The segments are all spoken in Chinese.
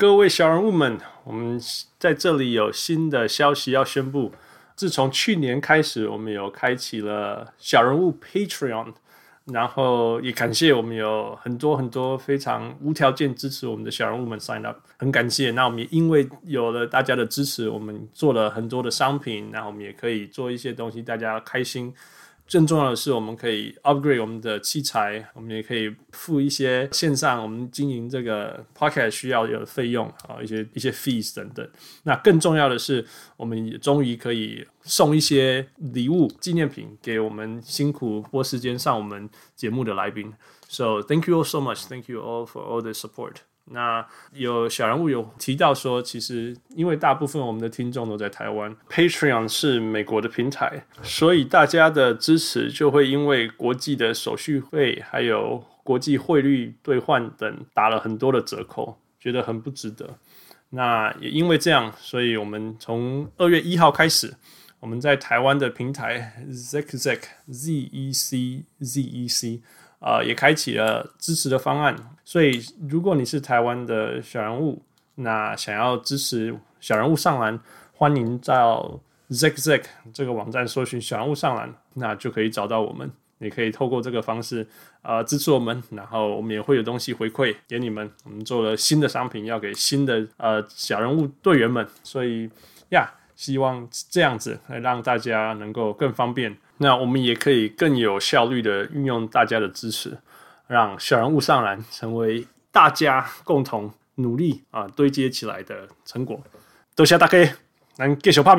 各位小人物们，我们在这里有新的消息要宣布。自从去年开始，我们有开启了小人物 Patreon，然后也感谢我们有很多很多非常无条件支持我们的小人物们 sign up，很感谢。那我们也因为有了大家的支持，我们做了很多的商品，然后我们也可以做一些东西，大家开心。更重要的是，我们可以 upgrade 我们的器材，我们也可以付一些线上我们经营这个 podcast 需要有的费用啊，一些一些 fees 等等。那更重要的是，我们也终于可以送一些礼物纪念品给我们辛苦拨时间上我们节目的来宾。So thank you all so much. Thank you all for all the support. 那有小人物有提到说，其实因为大部分我们的听众都在台湾，Patreon 是美国的平台，所以大家的支持就会因为国际的手续费还有国际汇率兑换等打了很多的折扣，觉得很不值得。那也因为这样，所以我们从二月一号开始，我们在台湾的平台 Zec Z E C Z E C。呃，也开启了支持的方案，所以如果你是台湾的小人物，那想要支持小人物上篮，欢迎到 Zec Zec 这个网站搜寻小人物上篮，那就可以找到我们。你可以透过这个方式，呃，支持我们，然后我们也会有东西回馈给你们。我们做了新的商品，要给新的呃小人物队员们，所以呀，希望这样子来让大家能够更方便。那我们也可以更有效率的运用大家的支持，让小人物上篮成为大家共同努力啊堆积起来的成果。多谢大家，咱继续拍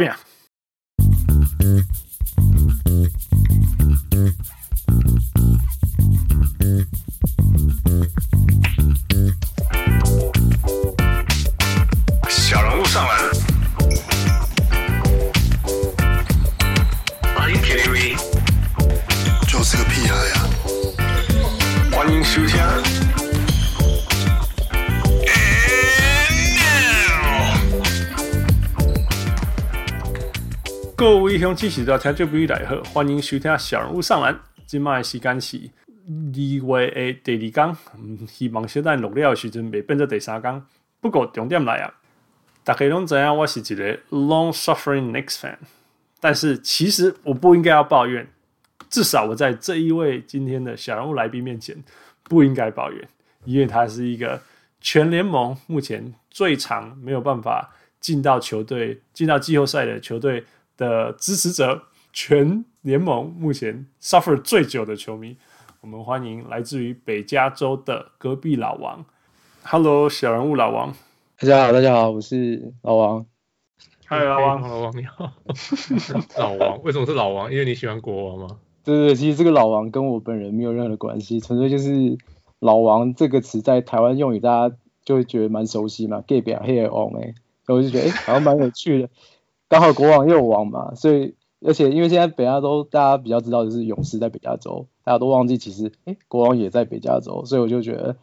各位乡亲，是听这边来好，欢迎收听小人物上篮。今麦时间是二月的第二天，希望小等录了的时阵未变做第三天。不过重点来啊，大家拢知影我是一个 long suffering Knicks fan，但是其实我不应该要抱怨，至少我在这一位今天的小人物来宾面前不应该抱怨，因为他是一个全联盟目前最长没有办法进到球队、进到季后赛的球队。的支持者，全联盟目前 suffer 最久的球迷，我们欢迎来自于北加州的隔壁老王。Hello，小人物老王，大家好，大家好，我是老王。Hi，老王，老王你好。老王，为什么是老王？因为你喜欢国王吗？对对，其实这个老王跟我本人没有任何的关系，纯粹就是老王这个词在台湾用语，大家就会觉得蛮熟悉嘛。gay 表黑王哎，所以我就觉得哎、好像蛮有趣的。刚好国王又王嘛，所以而且因为现在北加州大家比较知道的是勇士在北加州，大家都忘记其实哎、国王也在北加州，所以我就觉得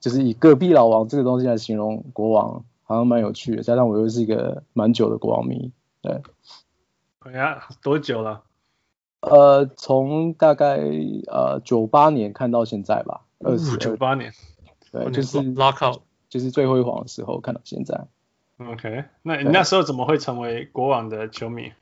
就是以隔壁老王这个东西来形容国王，好像蛮有趣的。加上我又是一个蛮久的国王迷，对。哎呀，多久了？呃，从大概呃九八年看到现在吧，二十九八年，对，就是拉靠，就是最辉煌的时候看到现在。OK，那你那时候怎么会成为国王的球迷？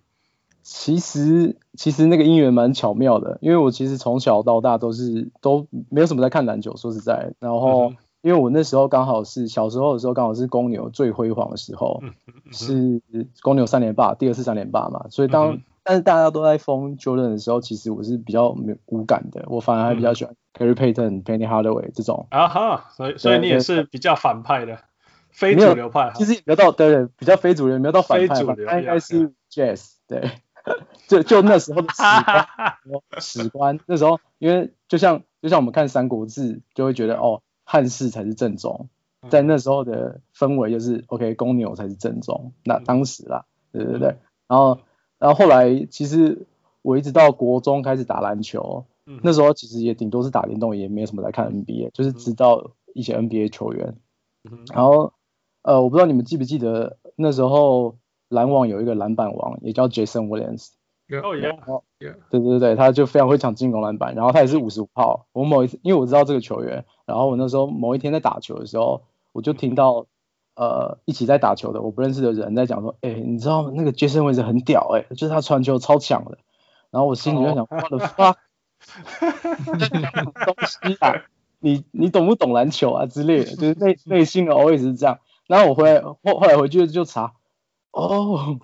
其实其实那个因缘蛮巧妙的，因为我其实从小到大都是都没有什么在看篮球，说实在，然后因为我那时候刚好是小时候的时候刚好是公牛最辉煌的时候，是公牛三连霸，第二次三连霸嘛，所以当但是大家都在封 Jordan 的时候，其实我是比较没无感的，我反而还比较喜欢 Gary Payton、Penny Hardaway 这种。啊哈，所以所以你也是比较反派的。非主流派，其实也没有到对对，比较非主流，没有到反派，应该是 Jazz 对，就就那时候的史 观，史观那时候，因为就像就像我们看《三国志》，就会觉得哦，汉室才是正宗，在那时候的氛围就是 OK，公牛才是正宗，那当时啦，对对对，然后然后后来其实我一直到国中开始打篮球，那时候其实也顶多是打电动，也没有什么来看 NBA，就是知道一些 NBA 球员，然后。呃，我不知道你们记不记得那时候篮网有一个篮板王，也叫 Jason Williams。哦耶！对对对，他就非常会抢进攻篮板，然后他也是五十五号。我某一次，因为我知道这个球员，然后我那时候某一天在打球的时候，我就听到呃一起在打球的我不认识的人在讲说，哎、欸，你知道那个 Jason Williams 很屌哎、欸，就是他传球超强的。然后我心里在想，我的发，东西啊，你你懂不懂篮球啊之类的，就是内内心的 always 是这样。然后我回来后后来回去就查，哦，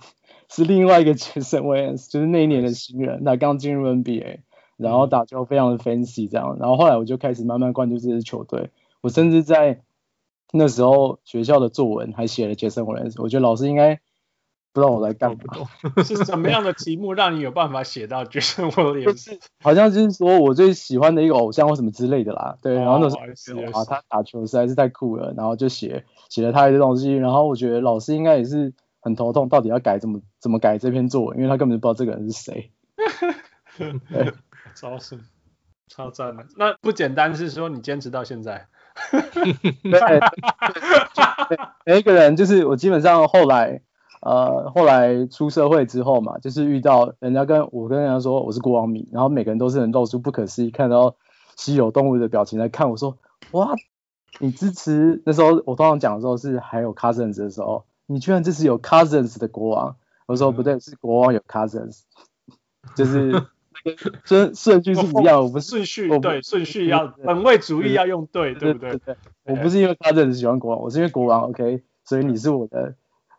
是另外一个 Jason Williams，就是那一年的新人，他刚进入 NBA，然后打球非常的 fancy 这样。然后后来我就开始慢慢关注这支球队，我甚至在那时候学校的作文还写了 Jason Williams，我觉得老师应该。不知道我在干嘛，是什么样的题目让你有办法写到 Jason Williams？好像就是说我最喜欢的一个偶像或什么之类的啦。对，然后那时候啊，他打球实在是太酷了，然后就写写了他一些东西。然后我觉得老师应该也是很头痛，到底要改怎么怎么改这篇作文，因为他根本就不知道这个人是谁。对，超神，超赞的。那不简单是说你坚持到现在？对，对，每一个人就是我基本上后来。呃，后来出社会之后嘛，就是遇到人家跟我跟人家说我是国王迷，然后每个人都是很露出不可思议看到稀有动物的表情来看我说，哇，你支持那时候我通常讲的时候是还有 Cousins 的时候，你居然支持有 Cousins 的国王，我说不对，是国王有 Cousins，就是 顺顺序是一样，我们顺序对顺序要本位主义要用对，对不对？我不是因为 Cousins 喜欢国王，我是因为国王 OK，所以你是我的。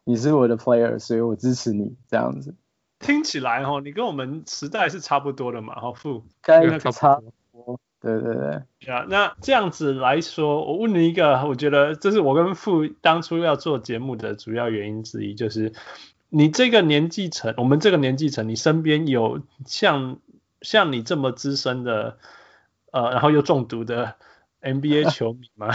你是我的 player，所以我支持你这样子。听起来哈，你跟我们时代是差不多的嘛，哈，傅。该差不多。对对对。啊，那这样子来说，我问你一个，我觉得这是我跟傅当初要做节目的主要原因之一，就是你这个年纪层，我们这个年纪层，你身边有像像你这么资深的，呃，然后又中毒的 NBA 球迷吗？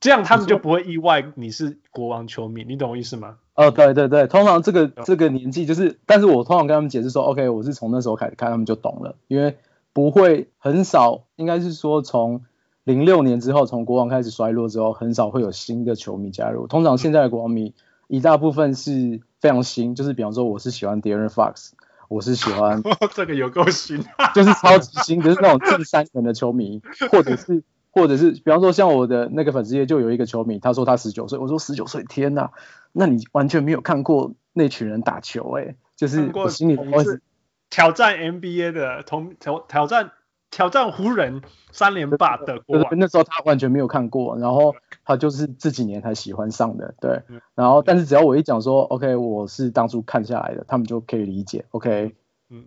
这样他们就不会意外你是国王球迷，你懂我意思吗？哦，对对对，通常这个这个年纪就是，但是我通常跟他们解释说，OK，我是从那时候开始看，他们就懂了，因为不会很少，应该是说从零六年之后，从国王开始衰落之后，很少会有新的球迷加入。通常现在的国王迷一大部分是非常新，就是比方说我是喜欢 De'Aaron Fox，我是喜欢 这个有够新，就是超级新，就是那种近三年的球迷，或者是。或者是比方说像我的那个粉丝页就有一个球迷，他说他十九岁，我说十九岁，天哪，那你完全没有看过那群人打球哎、欸，就是我心里的是挑战 NBA 的同挑挑战挑战湖人三连霸的国王，那时候他完全没有看过，然后他就是这几年才喜欢上的，对，然后但是只要我一讲说 OK，我是当初看下来的，他们就可以理解 OK，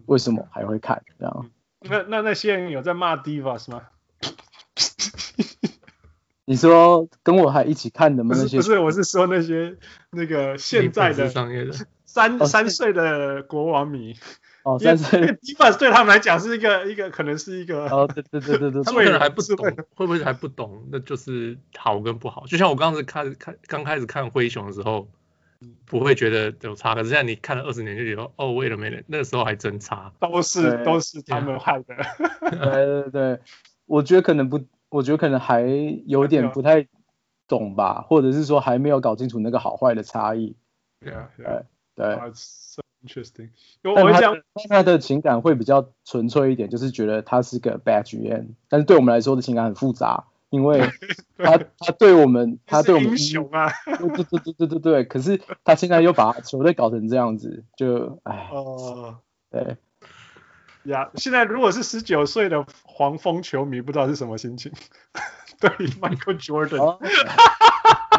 为什么还会看这样？那那那些人有在骂 Divas 吗？你说跟我还一起看的吗？那些不是，我是说那些那个现在的商业的三三岁的国王迷哦，三岁。基本对他们来讲是一个一个可能是一个哦，对对对对 对，他们可能还不懂，会不会还不懂？那就是好跟不好。就像我刚开始看看刚开始看灰熊的时候，不会觉得有差，可是现在你看了二十年就觉得哦，为了没人，那个时候还真差，都是都是他们害的。对对对。我觉得可能不，我觉得可能还有点不太懂吧，或者是说还没有搞清楚那个好坏的差异。对啊，对 interesting。但他的他的情感会比较纯粹一点，就是觉得他是个 bad GM，但是对我们来说的情感很复杂，因为 他他对我们他对我们英雄啊，对对对对对对对，可是他现在又把球队搞成这样子，就哎，哦，对。呀，yeah, 现在如果是十九岁的黄蜂球迷，不知道是什么心情。对，Michael Jordan，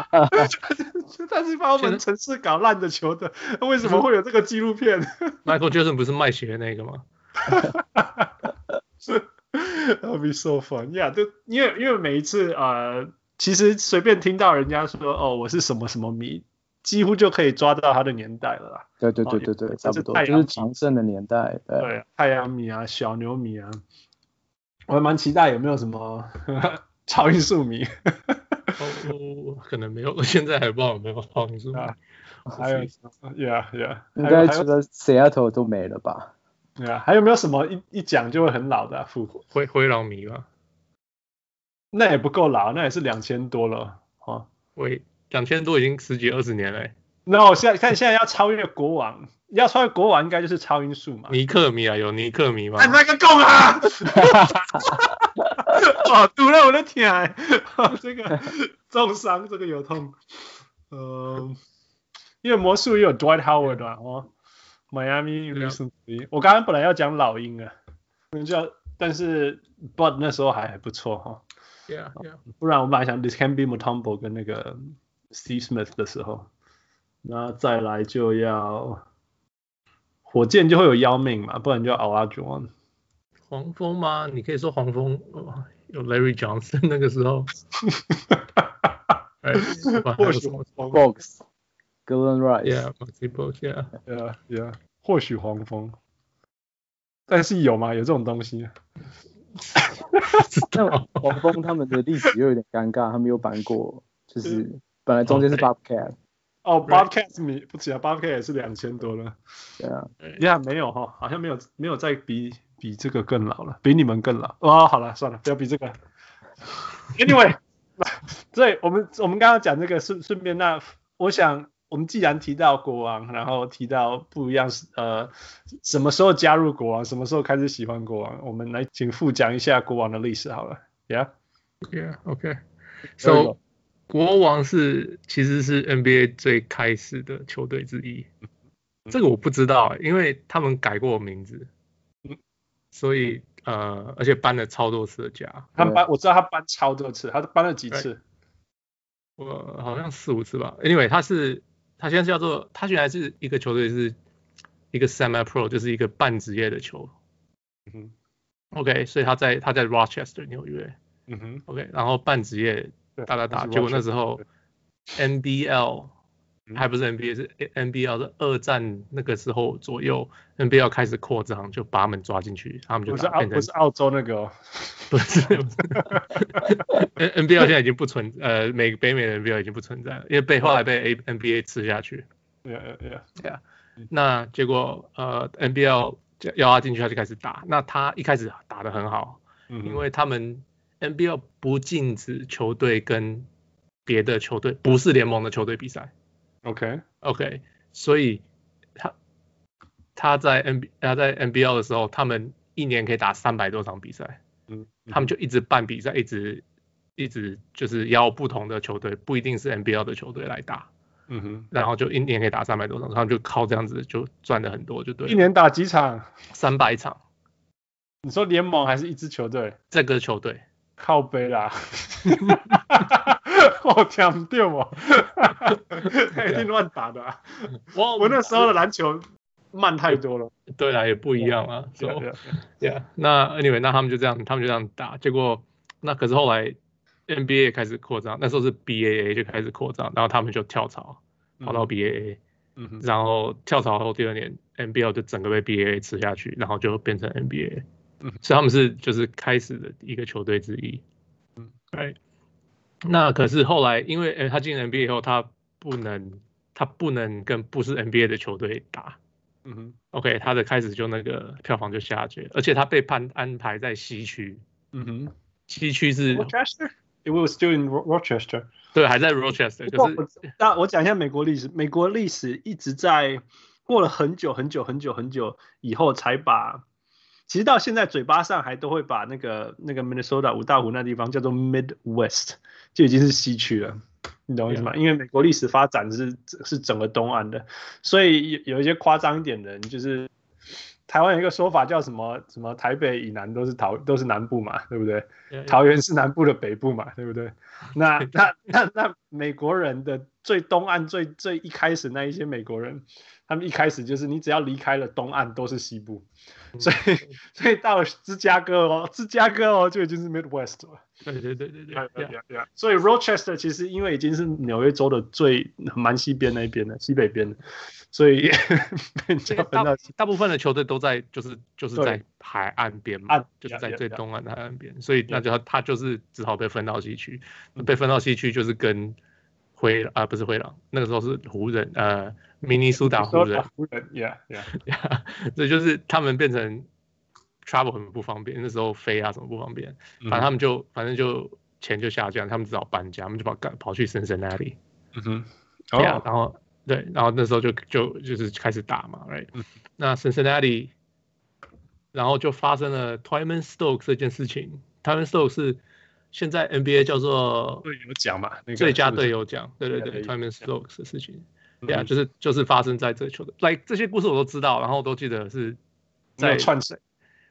他是把我们城市搞烂的球队，在为什么会有这个纪录片？Michael Jordan 不是卖鞋的那个吗？是，That'll be so fun。呀，就因为因为每一次呃，其实随便听到人家说哦，我是什么什么迷。几乎就可以抓到他的年代了啦。对对对对对，差不多就是强盛的年代。对，对太阳迷啊，小牛迷啊，我还蛮期待有没有什么 超音速迷。哦，可能没有，现在还不知道有没有超音速迷。还有，Yeah Yeah，应该除了 Seattle 都没了吧？Yeah，还有没有什么一一讲就会很老的复活灰灰狼迷吧？那也不够老，那也是两千多了啊。喂。两千多已经十几二十年了，欸。那我现在看，现在要超越国王，要超越国王，应该就是超音速嘛。尼克米啊，有尼克米吗？哎，那个够啊！哦，堵了我的天，这个重伤，这个有痛。呃，因为魔术也有 Dwight Howard 啊，哦，Miami recently，我刚刚本来要讲老鹰啊，叫，但是 But 那时候还还不错哈。Yeah, yeah. 不然我本来想 This can be Mutombo 跟那个 Steve Smith 的时候，那再来就要火箭就会有姚明嘛，不然就要 Olajuwon。黄蜂吗？你可以说黄蜂有 Larry Johnson 那个时候。或许 Box，Galen Rice，Yeah，Maxi Box，Yeah，Yeah，Yeah，或许黄蜂，但是有吗？有这种东西？那黄蜂他们的历史又有点尴尬，他们有搬过，就是本来中间是 Bobcat，哦，Bobcat 米不止啊，Bobcat 也是两千多了，对啊，呀没有哈，好像没有没有再比比这个更老了，比你们更老，哦，好了算了，不要比这个，Anyway。对，我们我们刚刚讲这个顺顺便，那我想我们既然提到国王，然后提到不一样是呃什么时候加入国王，什么时候开始喜欢国王，我们来请副讲一下国王的历史好了。Yeah，Yeah，OK，So 国王是其实是 NBA 最开始的球队之一，这个我不知道，因为他们改过名字，所以。呃，而且搬了超多次的家，他搬我知道他搬超多次，他搬了几次？我好像四五次吧。Anyway，他是他现在是叫做他原来是一个球队是一个 semi pro，就是一个半职业的球。嗯哼。OK，所以他在他在 Rochester 纽约。嗯哼。OK，然后半职业打打打，结果那时候 NBL。还不是 NBA，是 NBL 是二战那个时候左右，NBL 开始扩张，就把他们抓进去，他们就不是澳不是澳洲那个、哦，不是，NBL 现在已经不存，呃，美北美的 NBL 已经不存在了，因为被后来被 A NBA 吃下去。对啊对啊对啊，那结果呃 NBL 要他进去，他就开始打，那他一开始打得很好，嗯、因为他们 NBL 不禁止球队跟别的球队不是联盟的球队比赛。OK OK，所以他他在 N B 他在 NBL 的时候，他们一年可以打三百多场比赛，嗯，他们就一直办比赛，一直一直就是邀不同的球队，不一定是 NBL 的球队来打，嗯哼，然后就一年可以打三百多场，他们就靠这样子就赚了很多，就对。一年打几场？三百场。你说联盟还是一支球队？这个球队靠背啦。我强调我，一定 乱打的、啊。我我那时候的篮球慢太多了。对啦，也不一样啊。对啊，对啊。那 anyway，那他们就这样，他们就这样打。结果那可是后来 NBA 也开始扩张，那时候是 BAA 就开始扩张，然后他们就跳槽跑到 BAA，嗯，然后跳槽后第二年 NBL 就整个被 BAA 吃下去，然后就变成 NBA。嗯，所以他们是就是开始的一个球队之一。嗯，对。那可是后来，因为呃他进 NBA 以后，他不能他不能跟不是 NBA 的球队打，嗯哼，OK，他的开始就那个票房就下去，而且他被判安排在西区，嗯哼，西区是 Rochester，It was still in Rochester，对，还在 Rochester。可是那我讲一下美国历史，美国历史一直在过了很久很久很久很久以后才把。其实到现在嘴巴上还都会把那个那个 Minnesota 五大湖那地方叫做 Midwest，就已经是西区了，你懂我意思吗？因为美国历史发展是是整个东岸的，所以有有一些夸张一点的人，就是台湾有一个说法叫什么什么台北以南都是桃都是南部嘛，对不对？Yeah, yeah. 桃园是南部的北部嘛，对不对？那那那那美国人的最东岸最最一开始那一些美国人，他们一开始就是你只要离开了东岸都是西部。所以，所以到了芝加哥哦，芝加哥哦，就已经是 Midwest 了。对对对对对，对，对，对。所以 Rochester 其实因为已经是纽约州的最蛮西边那一边的西北边的，所以 大大部分的球队都在就是就是在海岸边嘛，就是在最东岸的海岸边，所以那就他就是只好被分到西区，被分到西区就是跟灰啊不是灰狼，那个时候是湖人呃。明尼苏达湖人，湖人，yeah yeah，所以就是他们变成 travel 很不方便，那时候飞啊什么不方便，反正他们就反正就钱就下降，他们只好搬家，他们就跑赶跑去 Cincinnati，嗯哼，对啊，然后对，然后那时候就就就是开始打嘛，right，那 Cincinnati，然后就发生了 Twyman Stokes 这件事情，Twyman Stokes 是现在 NBA 叫做队友奖嘛，最佳队友奖，对对对，Twyman Stokes 的事情，对啊，就是就是发生在这球队，like 这些故事我都知道，然后都记得是在串起，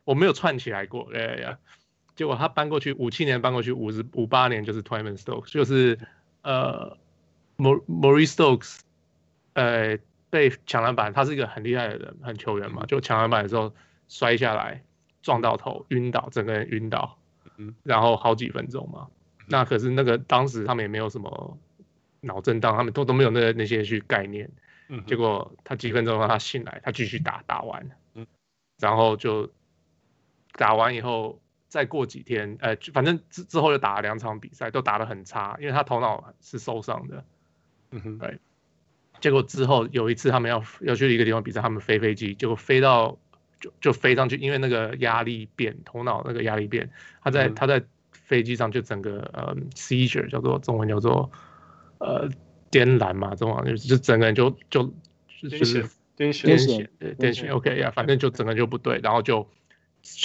我没有串起来过，对呀，结果他搬过去五七年搬过去五十五八年就是 Twyman Stokes，就是呃 Maurice Stokes，呃被抢篮板，他是一个很厉害的人，很球员嘛，就抢篮板的时候摔下来撞到头晕倒，整个人晕倒。然后好几分钟嘛，那可是那个当时他们也没有什么脑震荡，他们都都没有那那些去概念。嗯，结果他几分钟让他醒来，他继续打打完，嗯，然后就打完以后再过几天，呃，反正之之后又打了两场比赛，都打得很差，因为他头脑是受伤的。嗯哼，对。结果之后有一次他们要要去一个地方比赛，他们飞飞机，结果飞到。就就飞上去，因为那个压力变，头脑那个压力变，他在、嗯、他在飞机上就整个呃 seizure 叫做中文叫做呃癫痫嘛，中文就就整个人就就就是癫痫癫痫对癫痫 OK 呀，反正就整个就不对，然后就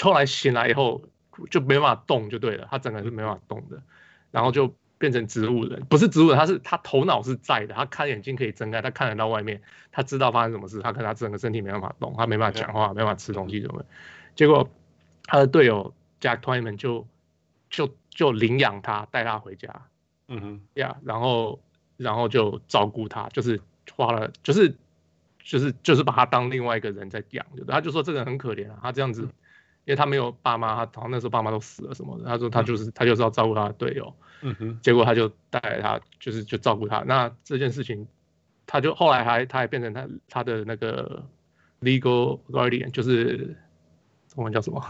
后来醒来以后就没办法动就对了，他整个人是没办法动的，然后就。变成植物人，不是植物人，他是他头脑是在的，他看眼睛可以睁开，他看得到外面，他知道发生什么事，他可能他整个身体没办法动，他没办法讲话，没办法吃东西什么的。结果他的队友 Jack Twyman 就就就领养他，带他回家，嗯哼，呀，然后然后就照顾他，就是花了，就是就是就是把他当另外一个人在养，他就说这个人很可怜啊，他这样子。因为他没有爸妈，他好像那时候爸妈都死了什么的。他说他就是他就是要照顾他的队友，嗯哼。结果他就带他，就是就照顾他。那这件事情，他就后来还他还变成他他的那个 legal guardian，就是中文叫什么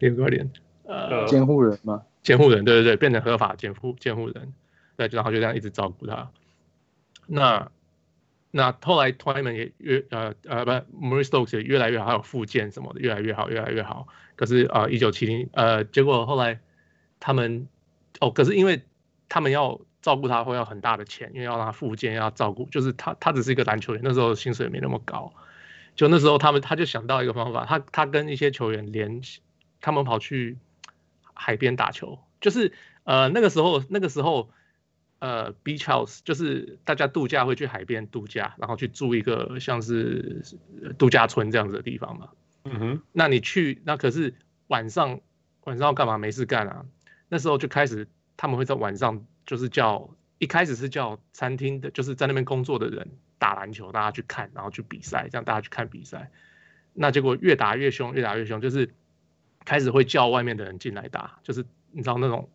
？legal guardian，呃，监护人吗？监护人，对对对，变成合法监护监护人。对，然后就这样一直照顾他。那。那后来 Twyman 也越呃呃不 Maurice Stokes 也越来越好，还有复健什么的越来越好，越来越好。可是啊，一九七零呃，结果后来他们哦，可是因为他们要照顾他会要很大的钱，因为要让他复健，要照顾，就是他他只是一个篮球员，那时候薪水也没那么高。就那时候他们他就想到一个方法，他他跟一些球员联系，他们跑去海边打球，就是呃那个时候那个时候。呃，beach house 就是大家度假会去海边度假，然后去住一个像是度假村这样子的地方嘛。嗯哼。那你去，那可是晚上晚上要干嘛？没事干啊。那时候就开始他们会在晚上就是叫，一开始是叫餐厅的，就是在那边工作的人打篮球，大家去看，然后去比赛，这样大家去看比赛。那结果越打越凶，越打越凶，就是开始会叫外面的人进来打，就是你知道那种。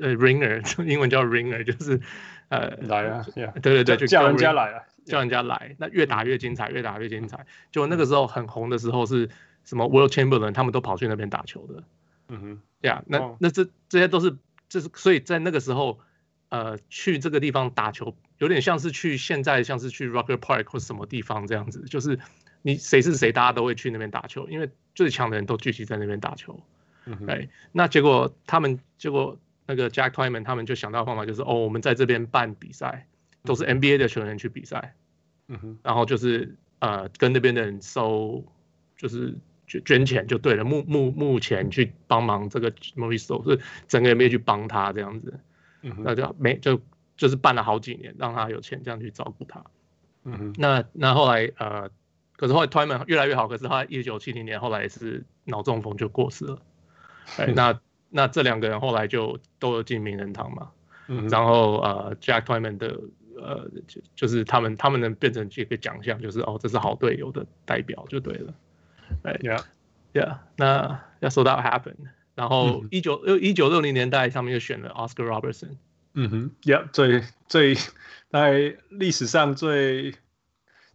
呃，ringer，英文叫 ringer，就是呃来啊，对对对，就叫人家来啊，叫人家来，那越打越精彩，越打越精彩。就那个时候很红的时候是什么 Wilt Chamberlain，他们都跑去那边打球的。嗯哼，对啊，那那这这些都是，就是所以在那个时候，呃，去这个地方打球，有点像是去现在像是去 Rocker Park 或什么地方这样子，就是你谁是谁，大家都会去那边打球，因为最强的人都聚集在那边打球。嗯哼，哎，那结果他们结果。那个 Jack Twyman 他们就想到方法，就是哦，我们在这边办比赛，都是 NBA 的球员去比赛，嗯哼，然后就是呃跟那边的人收，就是捐捐钱就对了，目目目前去帮忙这个 Maurice Stokes，是整个人没有去帮他这样子，嗯哼，那就没就就是办了好几年，让他有钱这样去照顾他，嗯哼，那那后来呃，可是后来 Twyman 越来越好，可是他一九七零年后来也是脑中风就过世了，哎那。那这两个人后来就都有进名人堂嘛，嗯、然后呃，Jack Twyman 的呃，就就是他们他们能变成这个奖项，就是哦，这是好队友的代表就对了，哎，Yeah，Yeah，那要说到 happened，然后一九六一九六零年代上面又选了 Oscar Robertson，嗯哼，Yeah，最最在历史上最，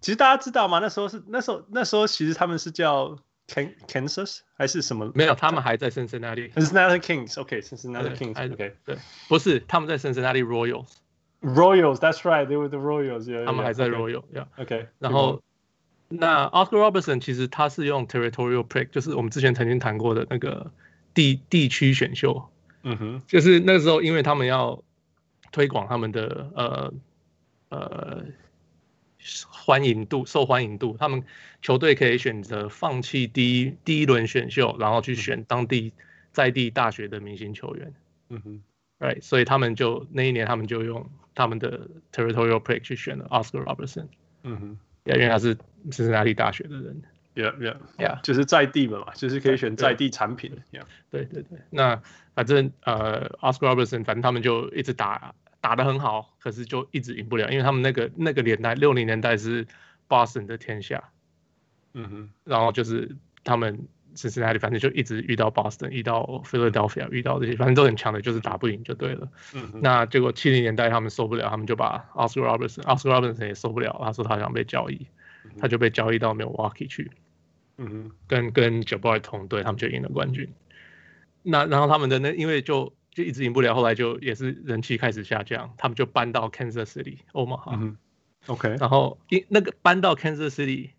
其实大家知道吗？那时候是那时候那时候其实他们是叫。Kansas 还是什么？没有，他们还在 Cincinnati。Cincinnati Kings，OK，Cincinnati Kings，OK，对，不是，他们在 Cincinnati Royals。Royals，That's right，they were the Royals。他们还在 Royals，OK。然后， 那 Oscar Robertson 其实他是用 Territorial Pick，就是我们之前曾经谈过的那个地地区选秀。嗯哼，就是那个时候，因为他们要推广他们的呃呃。欢迎度、受欢迎度，他们球队可以选择放弃第一第一轮选秀，然后去选当地在地大学的明星球员。嗯哼，right，所以他们就那一年他们就用他们的 territorial pick 去选了 Oscar Robertson。嗯哼，因为他是辛辛那提大学的人。Yeah, yeah, yeah，就是在地的嘛，就是可以选在地产品。Yeah，对对对。那反正呃，Oscar Robertson，反正他们就一直打打得很好，可是就一直赢不了，因为他们那个那个年代六零年代是 Boston 的天下。嗯哼，然后就是他们辛辛那里，反正就一直遇到 Boston，遇到 Philadelphia，遇到这些，反正都很强的，就是打不赢就对了。嗯哼。那结果七零年代他们受不了，他们就把 Oscar Robertson，Oscar Robertson 也受不了，他说他想被交易，他就被交易到 Milwaukee 去。嗯哼，跟跟 Jabbar 同队，他们就赢了冠军。那然后他们的那因为就就一直赢不了，后来就也是人气开始下降，他们就搬到 Kansas City Omaha。嗯 OK。然后因那个搬到 Kansas City，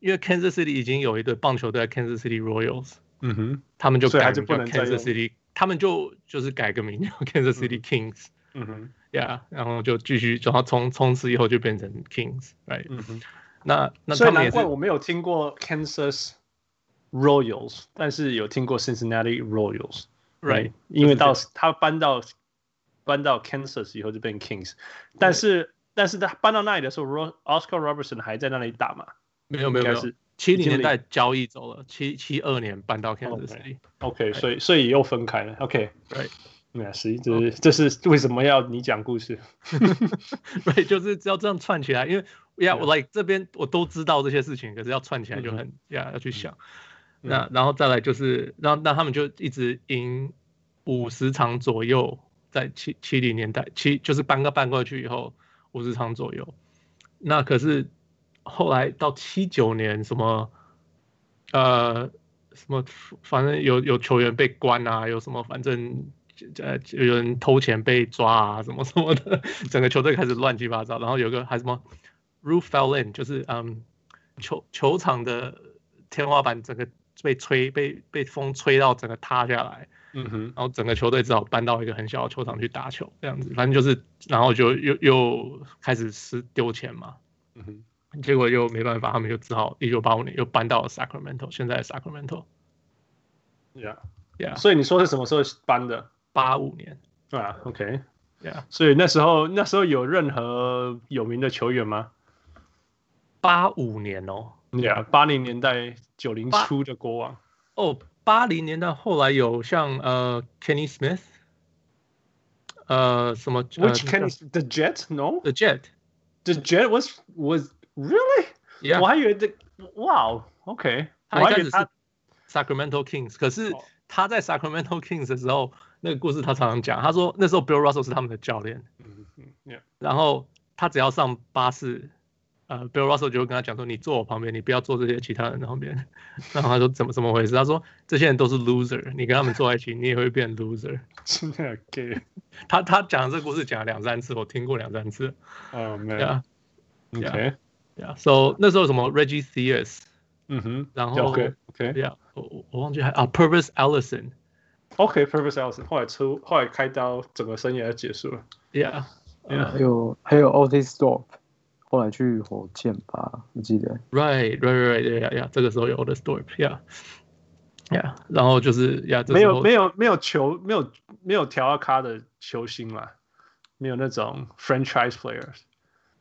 因为 Kansas City 已经有一队棒球队 Kansas City Royals。嗯哼。他们就改名叫 Kansas City，他们就就是改个名叫 Kansas City Kings。嗯哼。Yeah，然后就继续，然后从从此以后就变成 Kings，right？嗯哼。那那所以难怪，我没有听过 Kansas Royals，但是有听过 Cincinnati Royals，right？因为到他搬到搬到 Kansas 以后就变 Kings，但是但是他搬到那里的时候，Oscar Robertson 还在那里打嘛？没有没有没有，七零年代交易走了，七七二年搬到 Kansas City。OK，所以所以又分开了。OK，right。那实际这是这是为什么要你讲故事？对，就是要这样串起来，因为呀，我来这边我都知道这些事情，可是要串起来就很呀，要去想。那然后再来就是，让那他们就一直赢五十场左右，在七七零年代七就是搬个搬过去以后五十场左右。那可是后来到七九年什么呃什么，反正有有球员被关啊，有什么反正。呃，有人偷钱被抓啊，什么 什么的，整个球队开始乱七八糟。然后有个还什么 roof fell in，就是嗯，球球场的天花板整个被吹，被被风吹到整个塌下来。嗯哼，然后整个球队只好搬到一个很小的球场去打球，这样子。反正就是，然后就又又开始是丢钱嘛。嗯哼，结果又没办法，他们就只好一九八五年又搬到了 Sacramento，现在 Sacramento。Yeah，Yeah。所以你说是什么时候搬的？八五年，对啊，OK，Yeah，所以那时候那时候有任何有名的球员吗？八五年哦，Yeah，八零年代九零初的国王。哦，八零年代后来有像呃 Kenny Smith，呃什么？Which Kenny？The Jet？No？The Jet？The Jet was was really？Yeah，我还以为这，哇，OK，他一开始是 Sacramento Kings，可是他在 Sacramento Kings 的时候。那个故事他常常讲，他说那时候 Bill Russell 是他们的教练，嗯嗯，Yeah. 然后他只要上巴士，呃，Bill Russell 就会跟他讲说，你坐我旁边，你不要坐这些其他人旁边。然后他说怎么怎么回事？他说这些人都是 loser，你跟他们坐在一起，你也会变 loser。真的 gay？他他讲这个故事讲了两三次，我听过两三次。哦，没有。OK，Yeah，So 那时候什么 Reggie Theus，嗯哼，然后 OK，Yeah，我我忘记还啊 Pervis Ellison。OK，Pervis Ellison 后来出，后来开刀，整个生涯就结束了。Yeah，还有还有 Otis Thorpe，后来去火箭吧，我记得。Right，right，right，yeah，yeah，这个时候有 Otis Thorpe，Yeah，Yeah，然后就是呀，没有没有没有球，没有没有调到咖的球星嘛，没有那种 franchise players。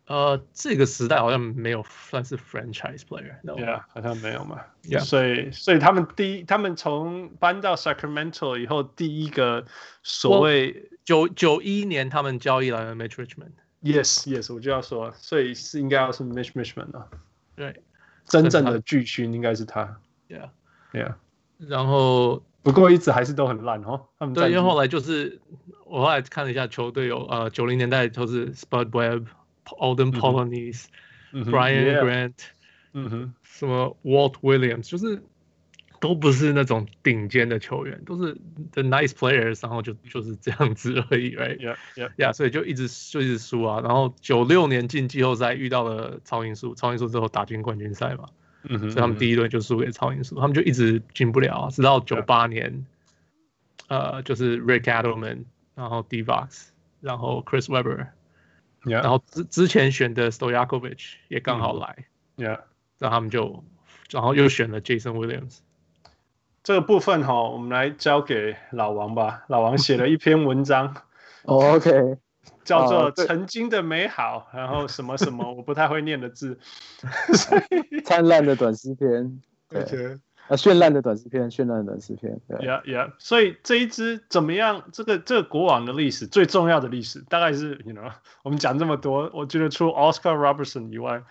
呃，这个时代好像没有算是 franchise player，no. Yeah，好像没有嘛。Yeah. 所以所以他们第一，他们从搬到 Sacramento 以后，第一个所谓九九一年他们交易来了 Mitch Richmond。Yes，Yes，我就要说，所以是应该要是 Mitch Richmond 啊。对，真正的巨星应该是他。Yeah，Yeah。然后不过一直还是都很烂哦。他们对，因为后来就是我后来看了一下球队有呃九零年代都是 Spud Webb。Alden Polynice、Brian Grant，嗯哼，什么 Walt Williams，就是都不是那种顶尖的球员，都是 the nice players，然后就就是这样子而已，right？Yeah，Yeah，所以就一直就一直输啊。然后九六年进季后赛遇到了超音速，超音速之后打进冠军赛嘛，嗯哼，所以他们第一轮就输给超音速，他们就一直进不了，直到九八年，呃，就是 Rick Adelman，然后 Divac，然后 Chris Webber。Yeah. 然后之之前选的 Stojakovic 也刚好来，嗯、yeah. 然后他们就，然后又选了 Jason Williams。这个部分哈，我们来交给老王吧。老王写了一篇文章，OK，叫做《曾经的美好》，然后什么什么我不太会念的字，灿烂的短诗篇，对。啊，绚烂的短视片，绚烂的短视片，对，Yeah, yeah。所以这一支怎么样？这个这个国王的历史最重要的历史，大概是，you know，我们讲这么多，我觉得除了 Oscar Robertson 以外，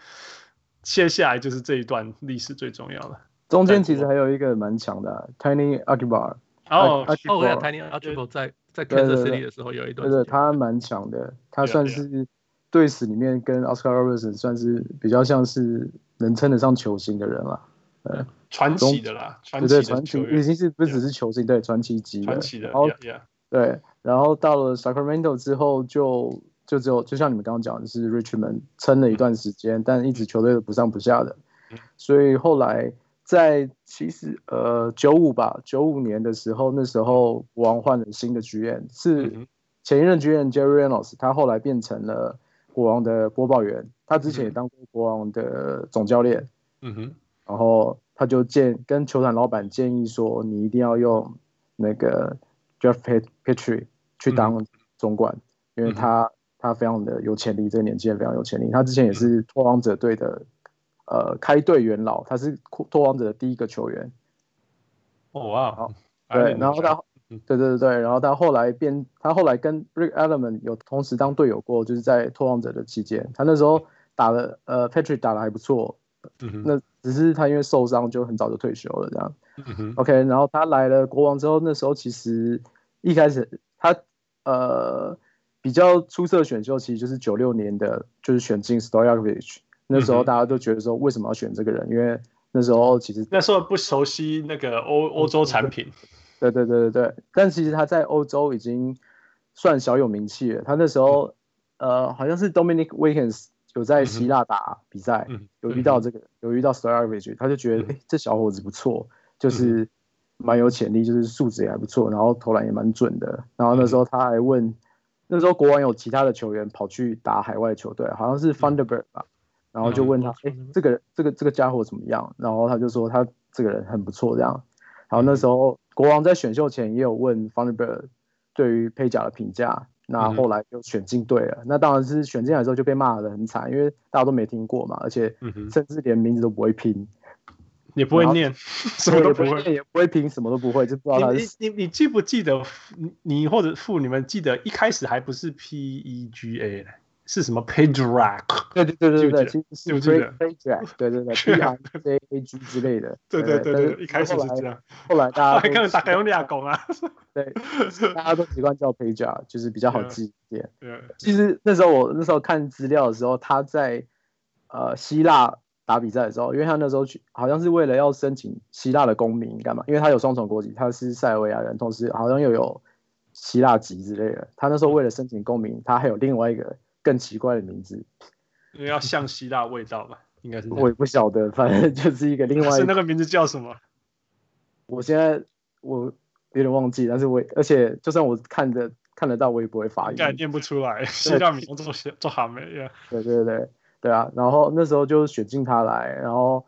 接下来就是这一段历史最重要的。中间其实还有一个蛮强的、啊、Tiny Akbar。哦，哦，Tiny Akbar 在在 Kansas City 的时候有一段，对对，他蛮强的，他算是队史里面跟 Oscar Robertson 算是比较像是能称得上球星的人了，对。传奇的啦，对对，传奇已经是不只是球星，对传奇级的。传奇的，然后对，然后到了 Sacramento 之后，就就只有就像你们刚刚讲的是 Richmond 撑了一段时间，但一直球队都不上不下的，所以后来在其实呃九五吧，九五年的时候，那时候国王换了新的 GM，是前一任 GM Jerry Reynolds，他后来变成了国王的播报员，他之前也当过国王的总教练，嗯哼，然后。他就建跟球团老板建议说，你一定要用那个 Jeff Petrie 去当总管，嗯、因为他他非常的有潜力，这个年纪也非常有潜力。他之前也是拓荒者队的呃开队元老，他是拓荒者的第一个球员。哦哇，对，然后他，对对对对，然后他后来变，他后来跟 Rick Adelman 有同时当队友过，就是在拓荒者的期间，他那时候打了呃 Petrie 打得还不错。嗯、那只是他因为受伤就很早就退休了这样。嗯、OK，然后他来了国王之后，那时候其实一开始他呃比较出色的选秀，其实就是九六年的，就是选进 Stojakovic。那时候大家都觉得说，为什么要选这个人？因为那时候其实那时候不熟悉那个欧欧洲产品。对对对对对，但其实他在欧洲已经算小有名气了。他那时候、嗯、呃好像是 Dominic Wilkins。有在希腊打比赛，嗯、有遇到这个，嗯、有遇到 Stojakovic，他就觉得，哎、嗯欸，这小伙子不错，就是蛮有潜力，就是素质也还不错，然后投篮也蛮准的。然后那时候他还问，嗯、那时候国王有其他的球员跑去打海外球队，好像是 Funderberg 吧，然后就问他，哎、这个这个这个家伙怎么样？然后他就说他这个人很不错，这样。然后那时候国王在选秀前也有问 Funderberg 对于佩贾的评价。那后来就选进队了，嗯、那当然是选进来之后就被骂的很惨，因为大家都没听过嘛，而且甚至连名字都不会拼，也不会念，什么都不会，也不会拼，什么都不会，就不知道他是你你你记不记得你你或者父你们记得一开始还不是 P E G A 是什么 Pejrak？对对对对对，其实 是 Pejrak，对对对，P R J A G 之类的。对对对对，一开始是这样。后来大家 大概用俩讲啊。对，大家都习惯叫 Pejrak，就是比较好记一点。对。其实那时候我那时候看资料的时候，他在呃希腊打比赛的时候，因为他那时候去好像是为了要申请希腊的公民干嘛？因为他有双重国籍，他是塞尔维亚人，同时好像又有希腊籍之类的。他那时候为了申请公民，他还有另外一个。更奇怪的名字，因为要像希腊味道吧，应该是。我也不晓得，反正就是一个另外。是那个名字叫什么？我现在我有点忘记，但是我而且就算我看着看得到，我也不会发音。应该念不出来，希腊名字做做哈梅呀。对对对对啊！然后那时候就选进他来，然后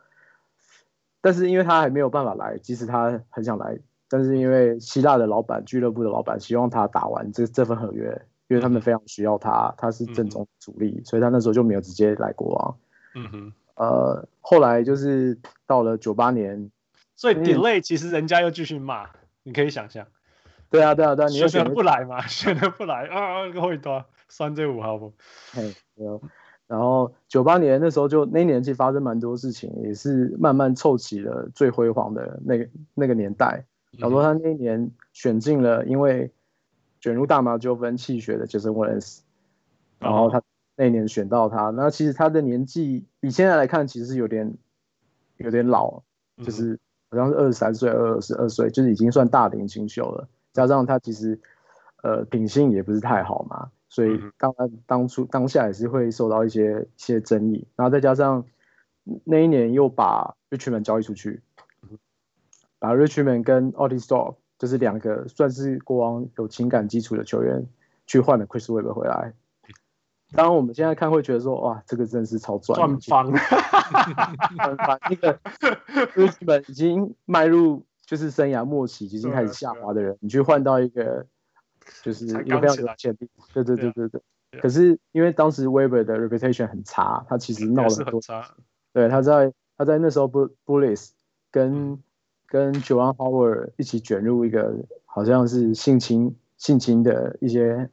但是因为他还没有办法来，即使他很想来，但是因为希腊的老板、俱乐部的老板希望他打完这这份合约。因为他们非常需要他，他是正宗主力，嗯、所以他那时候就没有直接来国王。嗯哼，呃，后来就是到了九八年，所以 delay 其实人家又继续骂，嗯、你可以想象。对啊，对啊，对啊，你选的不来嘛？选的不来啊，会多三 J 五号不？嘿，有。然后九八年那时候就那一年其实发生蛮多事情，也是慢慢凑齐了最辉煌的那个那个年代。小罗他那一年选进了，因为。卷入大麻纠纷弃血的 Jason Williams，然后他那年选到他，那其实他的年纪比现在来看其实是有点有点老，就是好像是二十三岁、二十二岁，就是已经算大龄新秀了。加上他其实呃品性也不是太好嘛，所以当然当初当下也是会受到一些一些争议。然后再加上那一年又把 Richmond 交易出去，把 Richmond 跟 Otis Thorpe 就是两个算是国王有情感基础的球员去换了 Chris Webber 回来。当然我们现在看会觉得说，哇，这个真的是超赚，赚翻，赚翻。那个 日本已经迈入就是生涯末期已经开始下滑的人，你去换到一个就是一个非常有潜力，对对对对对。可是因为当时 Waiver 的 reputation 很差，他其实闹了很多。对，他在他在那时候 Bullies 跟跟 Juwan Howard 一起卷入一个好像是性侵性侵的一些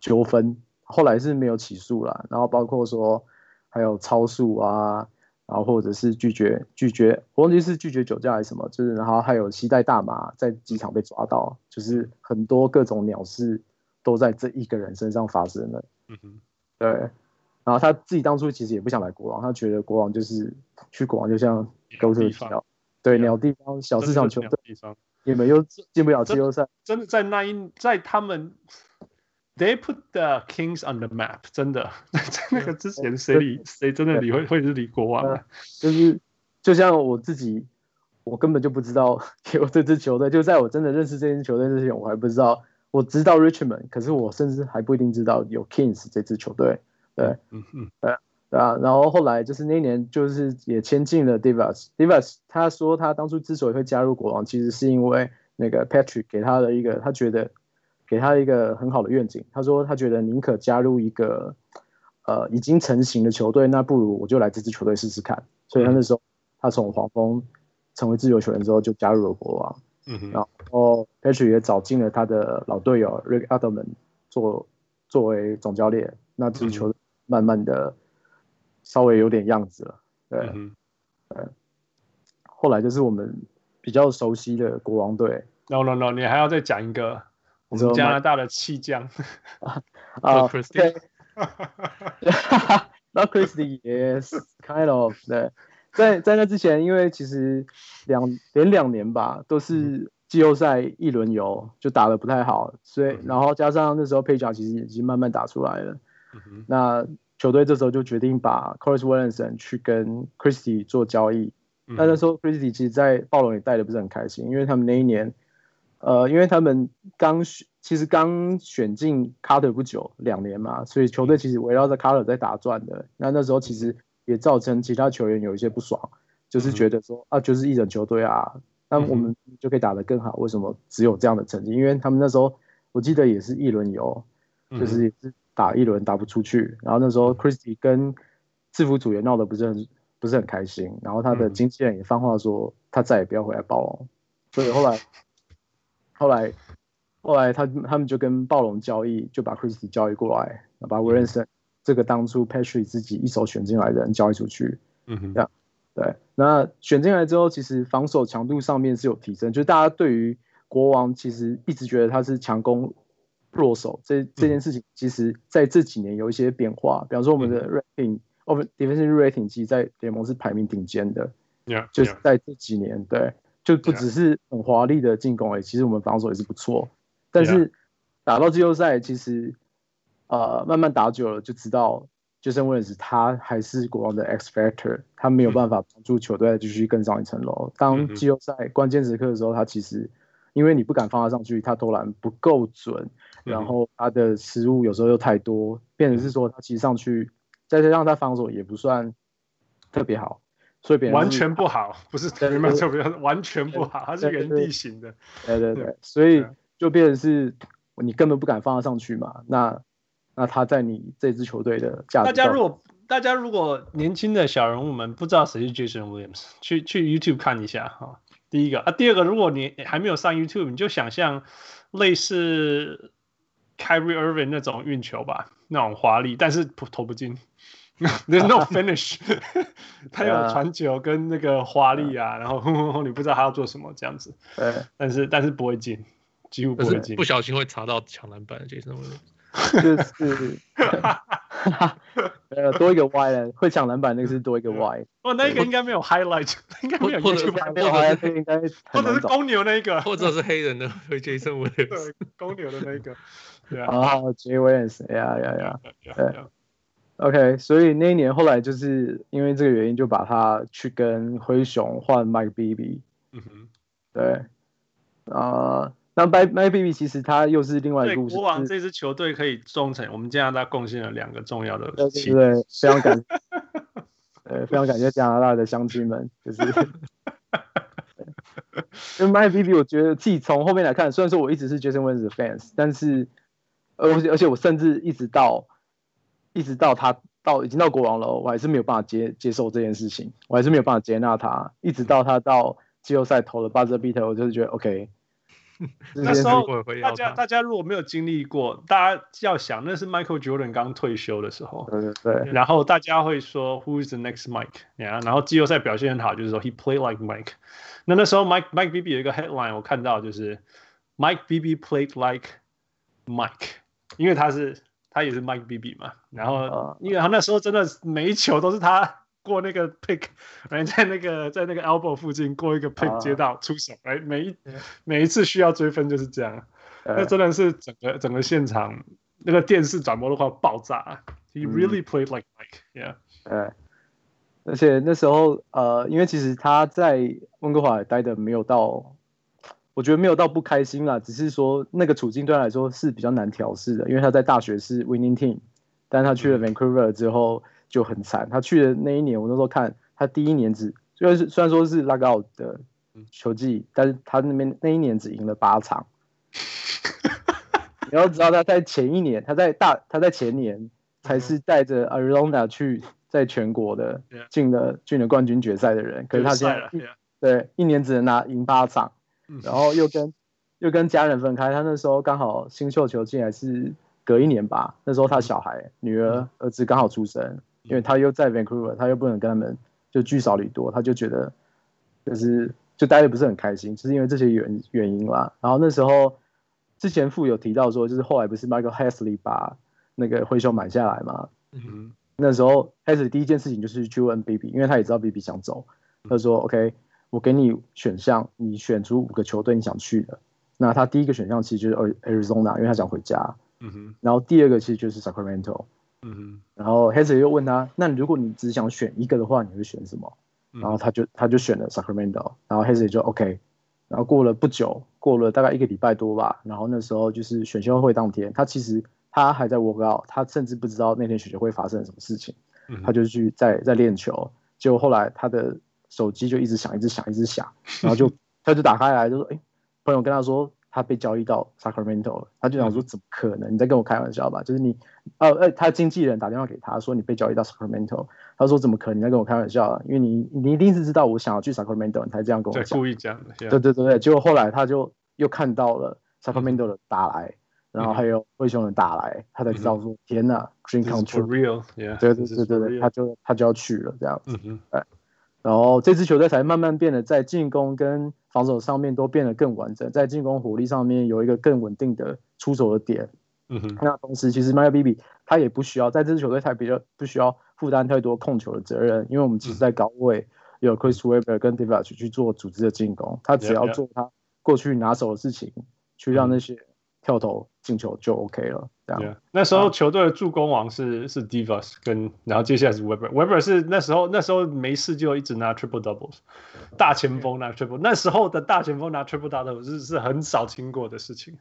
纠纷，后来是没有起诉了。然后包括说还有超速啊。然后或者是拒绝拒绝，我忘记是拒绝酒驾还是什么，就是然后还有携带大麻在机场被抓到，就是很多各种鸟事都在这一个人身上发生了。嗯哼，对。然后他自己当初其实也不想来国王，他觉得国王就是去国王就像狗屎一样，对，鸟地方小市场球队，你们又进不了季后赛，真的在那一在他们。They put the Kings on the map，真的，在那个之前谁理谁真的理会会是理国王啊？就是就像我自己，我根本就不知道 有这支球队。就在我真的认识这支球队之前，我还不知道。我知道 Richmond，可是我甚至还不一定知道有 Kings 这支球队。对，嗯嗯，对对啊。然后后来就是那一年，就是也签进了 Divas。Divas 他说他当初之所以会加入国王，其实是因为那个 Patrick 给他的一个，他觉得。给他一个很好的愿景，他说他觉得宁可加入一个呃已经成型的球队，那不如我就来这支球队试试看。所以他那时候他从黄蜂成为自由球员之后，就加入了国王。嗯哼。然后 Patrick 也找进了他的老队友 Rick Adelman 做作为总教练，那支球队慢慢的稍微有点样子了。对。嗯。对。后来就是我们比较熟悉的国王队。No no no，你还要再讲一个。我们加拿大的气将啊，Christie，那 Christie is kind of 对，在在那之前，因为其实两连两年吧，都是季后赛一轮游，就打得不太好，所以然后加上那时候配角其实已经慢慢打出来了，那球队这时候就决定把 Corliss Williamson 去跟 Christie 做交易，但那时候 Christie 其实，在暴龙也带的不是很开心，因为他们那一年。呃，因为他们刚选，其实刚选进卡特不久，两年嘛，所以球队其实围绕着卡特在打转的。那那时候其实也造成其他球员有一些不爽，就是觉得说啊，就是一整球队啊，那我们就可以打得更好，为什么只有这样的成绩？因为他们那时候我记得也是一轮游，就是也是打一轮打不出去。然后那时候 Christie 跟制服组也闹得不是很不是很开心，然后他的经纪人也放话说他再也不要回来暴龙，所以后来。后来，后来他他们就跟暴龙交易，就把 Christie 交易过来，把 Williamson 这个当初 Patrick 自己一手选进来的人交易出去。嗯哼，这样对。那选进来之后，其实防守强度上面是有提升，就是大家对于国王其实一直觉得他是强攻弱手这这件事情，其实在这几年有一些变化。比方说我们的 rating，我们 defensive rating 其实在联盟是排名顶尖的。Yeah, yeah. 就是在这几年，对。就不只是很华丽的进攻，哎，其实我们防守也是不错。但是打到季后赛，其实呃慢慢打久了就知道，Jason Williams 他还是国王的 X factor，他没有办法帮助球队继续更上一层楼。当季后赛关键时刻的时候，他其实因为你不敢放他上去，他投篮不够准，然后他的失误有时候又太多，变成是说他其实上去，再加上他防守也不算特别好。所以完全不好，不是特别完全不好，他是原地型的。对对对，所以就变成是你根本不敢放他上去嘛。那那他在你这支球队的价值。大家如果大家如果年轻的小人物们不知道谁是 Jason Williams，去去 YouTube 看一下哈。第一个啊，第二个，如果你还没有上 YouTube，你就想象类似 Kyrie Irving 那种运球吧，那种华丽，但是投不进。There's no finish，他有传球跟那个华丽啊，然后轰轰轰，你不知道他要做什么这样子。对，但是但是不会进，几乎不会进。不小心会查到抢篮板的这种。就是，呃，多一个 Y 了，会抢篮板那个是多一个 Y。哦，那个应该没有 highlight，应该没有。或者应该，或者是公牛那个，或者是黑人的会 Jason Williams，公牛的那个。对啊。啊，J Williams，呀呀呀，对。OK，所以那一年后来就是因为这个原因，就把他去跟灰熊换 Mike Bibby。嗯哼，对。啊、呃，那 Mike Bibby 其实他又是另外一个故事。国王这支球队可以忠诚，我们加拿大贡献了两个重要的。对对对，非常感，呃，非常感谢加拿大的乡亲们，就是。因为 Mike Bibby 我觉得自己从后面来看，虽然说我一直是 Jason Williams 的 fans，但是而且而且我甚至一直到一直到他到已经到国王了，我还是没有办法接接受这件事情，我还是没有办法接纳他，一直到他到季后赛投了 buzzer beater，我就是觉得 OK。那时候大家大家如果没有经历过，大家要想那是 Michael Jordan 刚退休的时候，对对对。然后大家会说 Who is the next Mike？然后季后赛表现很好，就是说 He played like Mike。那那时候 Mike Mike Bibby 有一个 headline 我看到就是 Mike Bibby played like Mike，因为他是他也是 Mike Bibby 嘛。然后因为他那时候真的每一球都是他。过那个 pick，来在那个在那个 elbow 附近过一个 pick 接到出手，哎，每一每一次需要追分就是这样，那真的是整个整个现场那个电视转播都快爆炸。He really played like Mike，yeah。对，而且那时候呃，因为其实他在温哥华待的没有到，我觉得没有到不开心啦，只是说那个处境对他来说是比较难调试的，因为他在大学是 winning team，但他去了 Vancouver 之后。就很惨，他去的那一年，我那时候看他第一年只，就是虽然说是 lockout 的球季，但是他那边那一年只赢了八场。你要知道他在前一年，他在大他在前年才是带着 Arizona 去在全国的进了进了冠军决赛的人，可是他现在对一年只能拿赢八场，然后又跟又跟家人分开，他那时候刚好新秀球季还是隔一年吧，那时候他小孩女儿儿子刚好出生。因为他又在 Vancouver，他又不能跟他们就聚少离多，他就觉得就是就待的不是很开心，就是因为这些原原因啦。然后那时候之前父有提到说，就是后来不是 Michael Heisley 把那个灰熊买下来嘛？嗯哼。那时候 Heisley 第一件事情就是去问 Bibby，因为他也知道 Bibby 想走，他说、嗯、OK，我给你选项，你选出五个球队你想去的。那他第一个选项其实就是 Arizona，因为他想回家。嗯哼。然后第二个其实就是 Sacramento。嗯哼，然后 Hazel 又问他，那如果你只想选一个的话，你会选什么？然后他就他就选了 Sacramento，然后 Hazel 就 OK，然后过了不久，过了大概一个礼拜多吧，然后那时候就是选秀会当天，他其实他还在 work out，他甚至不知道那天选秀会发生什么事情，他就去在在练球，结果后来他的手机就一直响，一直响，一直响，然后就 他就打开来就说，哎，朋友跟他说。他被交易到 Sacramento 了，他就想说怎么可能？你在跟我开玩笑吧？就是你，呃，呃，他经纪人打电话给他说你被交易到 Sacramento，他说怎么可能？你在跟我开玩笑啊？因为你你一定是知道我想要去 Sacramento，你才这样跟我讲。故意讲的。对对对对，结果后来他就又看到了 Sacramento 的打来，然后还有灰熊的打来，他才知道说天哪，Dream come true。对对对对对，他就他就要去了这样子。嗯嗯。然后这支球队才慢慢变得在进攻跟防守上面都变得更完整，在进攻火力上面有一个更稳定的出手的点。嗯哼。那同时，其实 Mike Bibby 他也不需要在这支球队，他比较不需要负担太多控球的责任，因为我们其实在高位有 Chris Webber 跟 Divac 去做组织的进攻，他只要做他过去拿手的事情，去让那些。跳投进球就 OK 了，这样。Yeah. 那时候球队的助攻王是是 Divas 跟，然后接下来是 Weber。Weber 是那时候那时候没事就一直拿 triple doubles，大前锋拿 triple。那时候的大前锋拿 triple doubles 是是很少听过的事情。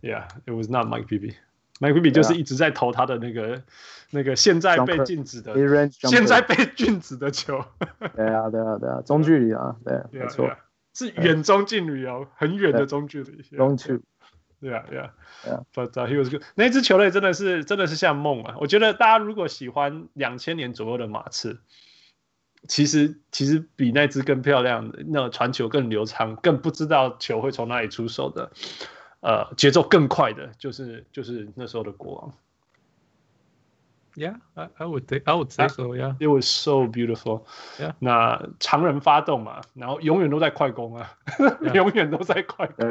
Yeah，it was not Mike Bibby。Mike Bibby 就是一直在投他的那个那个现在被禁止的现在被禁止的球。对啊对啊对啊，中距离啊，对，没错，是远中距离哦，很远的中距离。Long two。对啊，对啊，，But he was good。那支球队真的是真的是像梦啊！我觉得大家如果喜欢两千年左右的马刺，其实其实比那支更漂亮的，那传球更流畅，更不知道球会从哪里出手的，呃，节奏更快的，就是就是那时候的国王。Yeah, I I would think I would say so. Yeah, it was so beautiful. Yeah，那常人发动嘛，然后永远都在快攻啊. 永远都在快攻。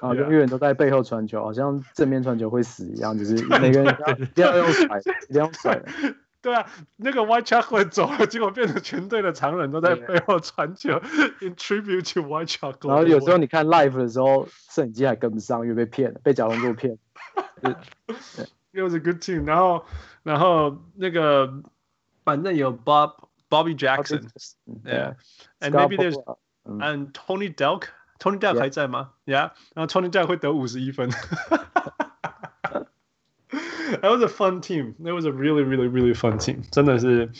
啊，永远都在背后传球，好像正面传球会死一样，就是每个人一定要用甩，一定要甩。对啊，那个 White Chocolate 走了，结果变成全队的常人都在背后传球，in tribute to White Chocolate。然后有时候你看 live 的时候，摄影机还跟不上，因为被骗了，被贾龙做骗。It was a good team。然后，然后那个反正有 Bob Bobby Jackson，yeah，and maybe there's and Tony Delk。Tony Delk 还在吗？Yeah，然后 Tony Delk 会得五十一分。That was a fun team. That was a really, really, really fun team. 真的是，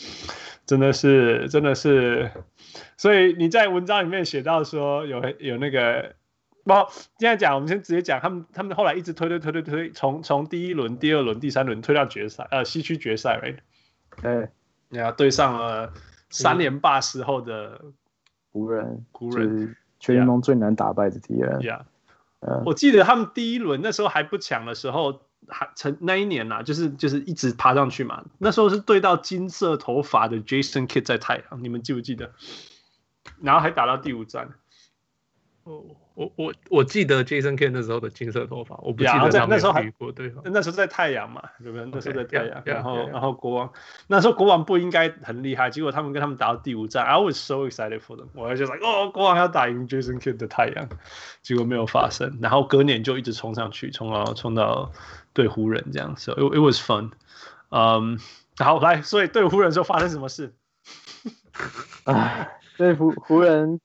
真的是，真的是。所以你在文章里面写到说有有那个，不，现在讲，我们先直接讲他们，他们后来一直推推推推推，从从第一轮、第二轮、第三轮推到决赛，呃，西区决赛，right？对，然后对上了三连霸时候的湖人，湖人，全联盟最难打败的敌人。Yeah. 我记得他们第一轮那时候还不强的时候，还成那一年呐、啊，就是就是一直爬上去嘛。那时候是对到金色头发的 Jason Kidd 在太阳，你们记不记得？然后还打到第五战。哦。我我我记得 Jason Kidd 那时候的金色头发，我不记得他那时候还过对方。那时候在太阳嘛，对不对？那时候在太阳然后 yeah, yeah, yeah. 然后国王那时候国王不应该很厉害，结果他们跟他们打到第五战，I was so excited for them，我就说哦，国王要打赢 Jason Kidd 的太阳，结果没有发生，然后隔年就一直冲上去，冲到冲到对湖人这样子，so it, it was fun，嗯，好来，所以对湖人说发生什么事？哎，对湖湖人。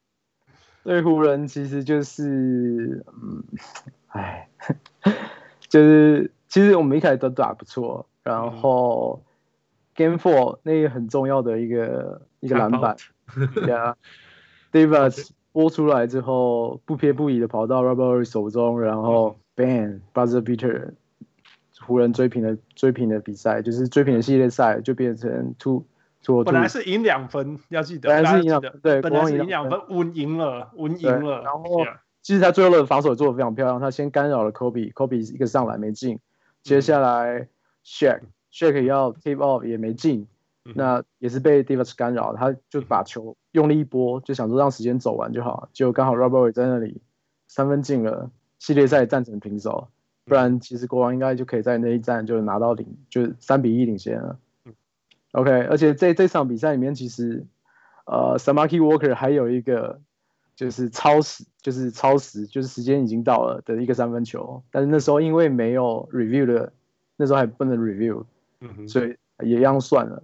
对湖人其实就是，嗯，哎，就是其实我们一开始都打不错，然后 Game Four 那个很重要的一个一个篮板，对啊，Davis 拨出来之后不偏不倚的跑到 Robert 手中，然后 Bang Buzzer Beater，湖人追平了追平了比赛，就是追平了系列赛就变成 Two。本来是赢两分，要记得。本来是赢两分，对，本来是赢两分，稳赢了，稳赢了。然后，其实他最后的防守做得非常漂亮，他先干扰了 Kobe，Kobe 一个上篮没进，接下来 Shaq，Shaq 要 tip off 也没进，那也是被 Davis 干扰，他就把球用力一拨，就想说让时间走完就好，结果刚好 Robert 在那里三分进了，系列赛战成平手，不然其实国王应该就可以在那一战就拿到领，就三比一领先了。OK，而且在这场比赛里面，其实，呃，Samaki Walker 还有一个就是超时，就是超时，就是时间已经到了的一个三分球，但是那时候因为没有 review 的，那时候还不能 review，所以也一样算了，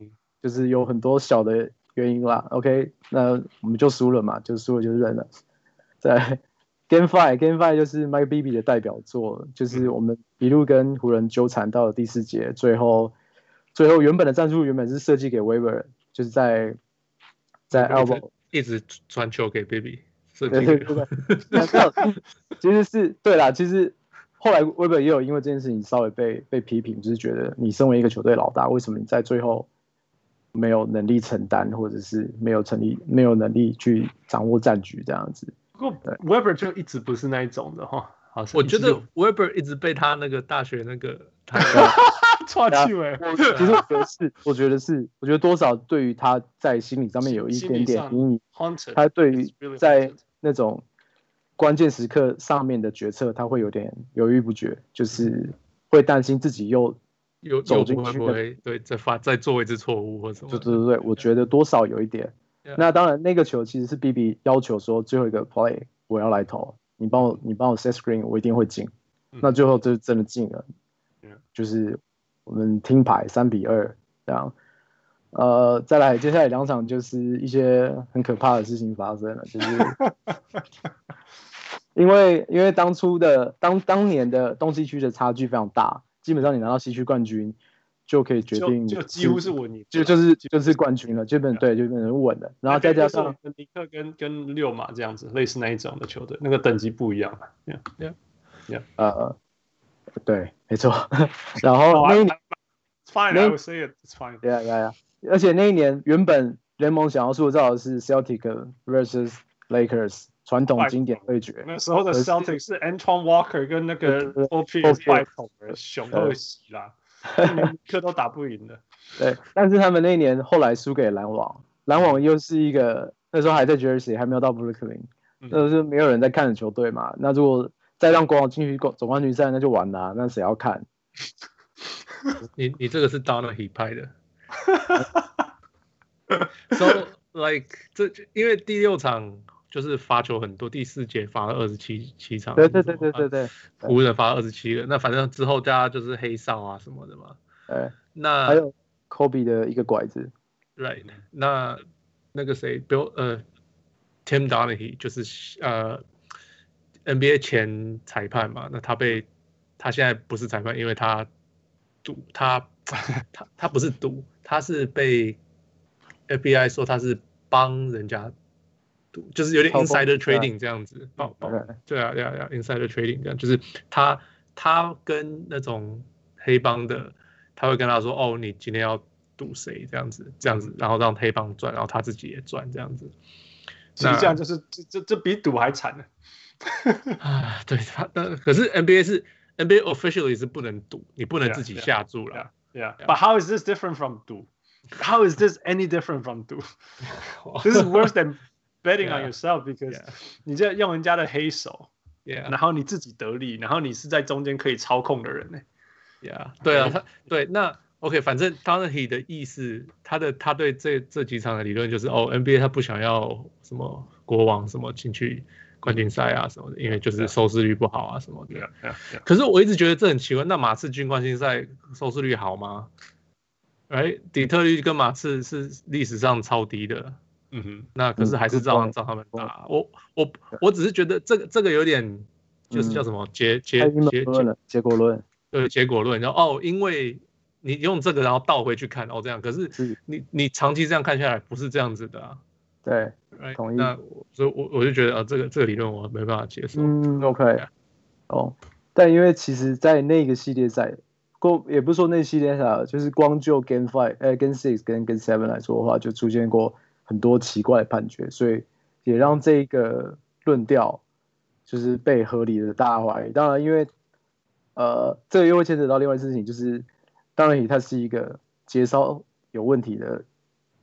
嗯，就是有很多小的原因啦。OK，那我们就输了嘛，就输了就认了。在 Game Five，Game Five 就是 Mike Bibby 的代表作，就是我们一路跟湖人纠缠到了第四节，最后。最后，原本的战术原本是设计给 Weber，就是在在 elbow 一直传球给 Baby。对对对，其实是对啦。其实后来 Weber 也有因为这件事情稍微被被批评，就是觉得你身为一个球队老大，为什么你在最后没有能力承担，或者是没有成立没有能力去掌握战局这样子？不过 Weber 就一直不是那一种的哈。好，我觉得 Weber 一直被他那个大学那个 他。错气味，其实我觉得是，我觉得是，我觉得多少对于他在心理上面有一点点阴影。他对于在那种关键时刻上面的决策，他会有点犹豫不决，就是会担心自己又又走进去，对，再发再做一次错误或什么。对对对，我觉得多少有一点。那当然，那个球其实是 BB 要求说最后一个 play 我要来投，你帮我你帮我 set screen，我一定会进。那最后就真的进了，就是。我们听牌三比二这样，呃，再来接下来两场就是一些很可怕的事情发生了，就是 因为因为当初的当当年的东西区的差距非常大，基本上你拿到西区冠军就可以决定就，就几乎是稳赢，就就是就是冠军了，基本对就变成稳的，然后再加上尼克跟跟六马这样子类似那一种的球队，那个等级不一样嘛，yeah yeah yeah 呃。对，没错。然后那一年，Fine，I would say it's fine。对呀，对呀。而且那一年原本联盟想要塑造的是 Celtics versus Lakers 传统经典对决。那时候的 Celtics 是 Antoine Walker 跟那个 Pope 带头的，熊都会死啦，连克都打不赢的。对，但是他们那一年后来输给篮网，篮网又是一个那时候还在 Jersey，还没有到 Brooklyn，那时候没有人在看的球队嘛。那如果再让国王进去总冠军赛，那就完了，啊。那谁要看？你你这个是 Donaghy 拍的。So like 这因为第六场就是罚球很多，第四节罚了二十七七场。对对对对对对，湖人罚了二十七个。那反正之后大家就是黑哨啊什么的嘛。对。那还有 Kobe 的一个拐子。Right。那那个谁，Bill 呃，Tim Donaghy 就是呃。NBA 前裁判嘛，那他被他现在不是裁判，因为他赌他 他他不是赌，他是被 FBI 说他是帮人家赌，就是有点 insider trading 这样子。报报对啊，对啊，对啊，insider trading 这样，就是他他跟那种黑帮的，他会跟他说，哦，你今天要赌谁这样子，这样子，然后让黑帮赚，然后他自己也赚这样子。其实这样就是这这这比赌还惨呢。啊，对他，但可是 NBA 是 NBA officially 是不能赌，你不能自己下注了。Yeah, but how is this different from 赌？How is this any different from 赌？This is worse than betting on yourself because 你这用人家的黑手，Yeah，然后你自己得利，然后你是在中间可以操控的人呢。Yeah，对啊，他对那 OK，反正 Donaghy 的意思，他的他对这这几场的理论就是，哦，NBA 他不想要什么国王什么进去。冠军赛啊什么的，因为就是收视率不好啊什么的。可是我一直觉得这很奇怪，那马刺进冠军赛收视率好吗？哎，底特律跟马刺是历史上超低的。嗯哼。那可是还是照样照他们打。我我我只是觉得这个这个有点就是叫什么结结结结结果论。对，结果论。然后哦，因为你用这个然后倒回去看哦这样，可是你你长期这样看下来不是这样子的啊。对，同意。那所以，我我就觉得啊，这个这个理论我没办法接受。嗯，OK。哦，但因为其实，在那个系列赛，过也不是说那系列赛，就是光就 Game Five、呃 Game Six 跟 Game Seven 来说的话，就出现过很多奇怪的判决，所以也让这个论调就是被合理的大家怀疑。当然，因为呃，这个又会牵扯到另外一件事情，就是当然，他是一个节操有问题的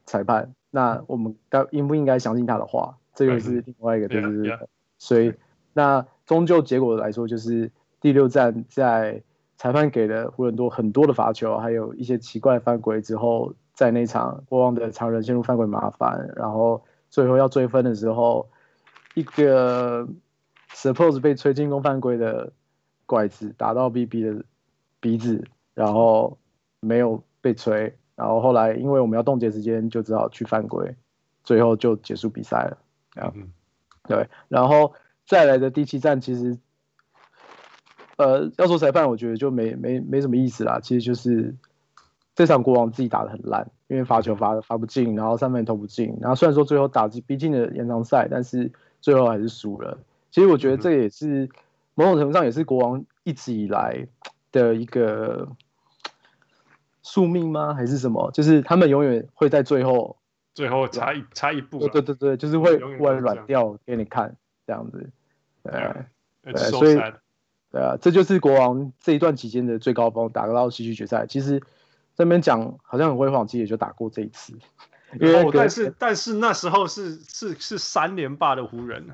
裁判。那我们该应不应该相信他的话？这个是另外一个，就是所以那终究结果来说，就是第六站在裁判给了湖人多很多的罚球，还有一些奇怪犯规之后，在那场国王的常人陷入犯规麻烦，然后最后要追分的时候，一个 suppose 被吹进攻犯规的拐子打到 BB 的鼻子，然后没有被吹。然后后来，因为我们要冻结时间，就只好去犯规，最后就结束比赛了。嗯，对。然后再来的第七战，其实，呃，要说裁判，我觉得就没没没什么意思啦。其实就是这场国王自己打的很烂，因为罚球罚罚不进，然后三分投不进。然后虽然说最后打进逼近了延长赛，但是最后还是输了。其实我觉得这也是某种程度上也是国王一直以来的一个。宿命吗？还是什么？就是他们永远会在最后，最后差一差一步。对对对，就是会突然软掉给你看这样子。对，对，所以对啊，这就是国王这一段期间的最高峰，打到西区决赛。其实这边讲好像很辉煌，其实也就打过这一次。因为但是但是那时候是是是三连霸的湖人，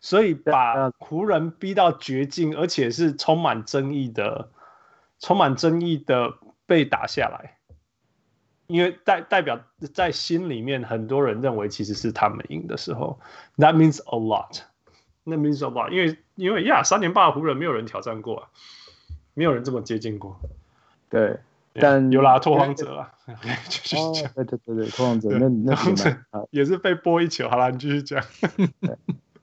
所以把湖人逼到绝境，而且是充满争议的，充满争议的。被打下来，因为代代表在心里面，很多人认为其实是他们赢的时候，That means a lot. That means a lot. 因为因为呀，三连霸的湖人没有人挑战过啊，没有人这么接近过。对，但有啦，拓荒者啊，继续讲。对对对对，拓荒者那那也是被波一球。好啦，你继续讲。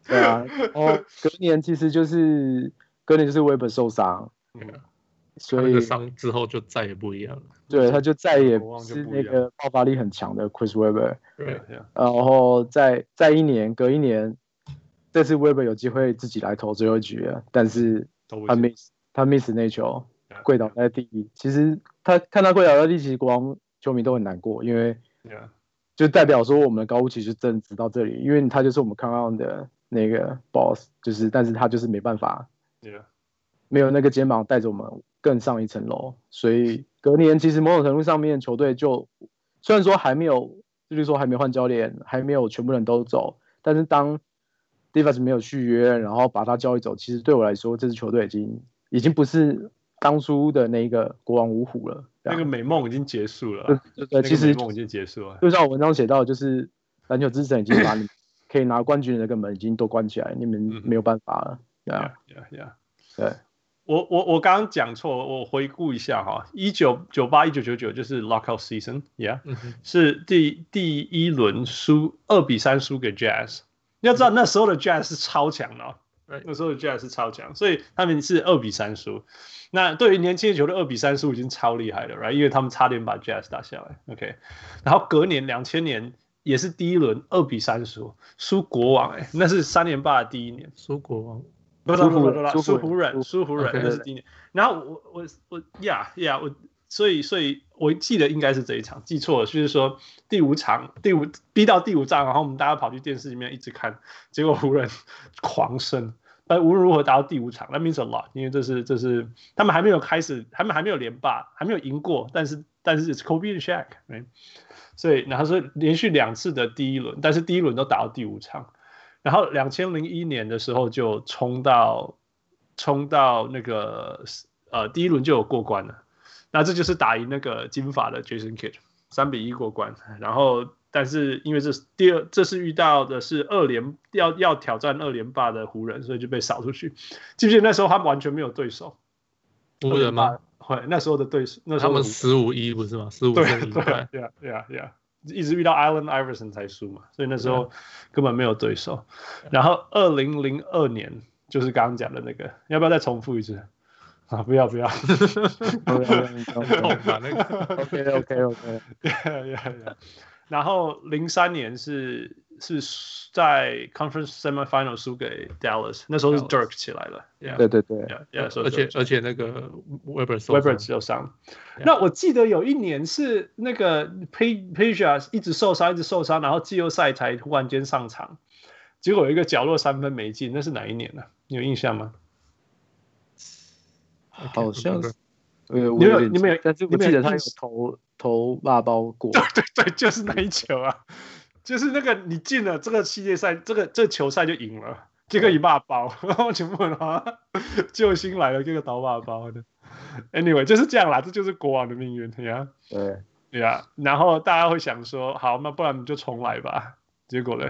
对啊，哦，隔年其实就是隔年就是 Webber 受伤。嗯。所以伤之后就再也不一样了。对，他就再也不是那个爆发力很强的 Chris Webber。对，然后再再一年，隔一年，这次 Webber 有机会自己来投最后一局了，但是他 miss 他 miss 那球，跪倒在地。其实他看他跪倒在地，其实国王球迷都很难过，因为就代表说我们的高屋其实真的只到这里，因为他就是我们 come on 的那个 boss，就是但是他就是没办法，没有那个肩膀带着我们。更上一层楼，所以隔年其实某种程度上面，球队就虽然说还没有，就是说还没换教练，还没有全部人都走，但是当 d i v a s 没有续约，然后把他交易走，其实对我来说，这支球队已经已经不是当初的那个国王五虎了。那个美梦已经结束了。对对，其实梦已经结束了。就像我文章写到，就是篮球之神已经把你 可以拿冠军的那个门已经都关起来，你们没有办法了。对啊，对。我我我刚刚讲错，我回顾一下哈，一九九八一九九九就是 lockout season，yeah，、嗯、是第第一轮输二比三输给 Jazz。你要知道那时候的 Jazz 是超强的，嗯、那时候的 Jazz 是超强，所以他们是二比三输。那对于年轻的球队，二比三输已经超厉害了，right？因为他们差点把 Jazz 打下来。OK，然后隔年两千年也是第一轮二比三输，输国王哎、欸，那是三连霸的第一年，输国王，不不不不不，输湖人，输湖人那是第一年。然后我我我呀呀我。所以，所以我记得应该是这一场，记错了，就是说第五场，第五逼到第五仗，然后我们大家跑去电视里面一直看，结果湖人 狂胜，但无论如何打到第五场，That means a lot，因为这是这是他们还没有开始，他们还没有连霸，还没有赢过，但是但是是 Kobe and Shaq，所以然后是连续两次的第一轮，但是第一轮都打到第五场，然后两千零一年的时候就冲到冲到那个呃第一轮就有过关了。那这就是打赢那个金发的 Jason Kidd，三比一过关。然后，但是因为这是第二，这是遇到的是二连要要挑战二连霸的湖人，所以就被扫出去。记不记得那时候他们完全没有对手？湖人吗？会那时候的对手，那时候他们十五一不是吗？十五胜一败。对啊，对啊，对啊，一直遇到 Allen Iverson 才输嘛，所以那时候根本没有对手。然后二零零二年就是刚刚讲的那个，要不要再重复一次？啊！不要不要。OK OK OK。然后零三年是是在 Conference Semifinal 输给 Dallas，那时候是 Dirk 起来了。对对对。而且而且那个 Webber Webber 就上。那我记得有一年是那个 Peja 一直受伤，一直受伤，然后季后赛才突然间上场，结果有一个角落三分没进，那是哪一年呢？你有印象吗？好像是，呃，你有你们有？但是我记得他有投投辣包过。对对对，就是那一球啊，就是那个你进了这个系列赛，这个这个、球赛就赢了，这个一骂包，然后全部人啊，救星来了，这个倒骂包的。Anyway，就是这样啦，这就是国王的命运，对呀，对，对呀。然后大家会想说，好，那不然你就重来吧。结果呢，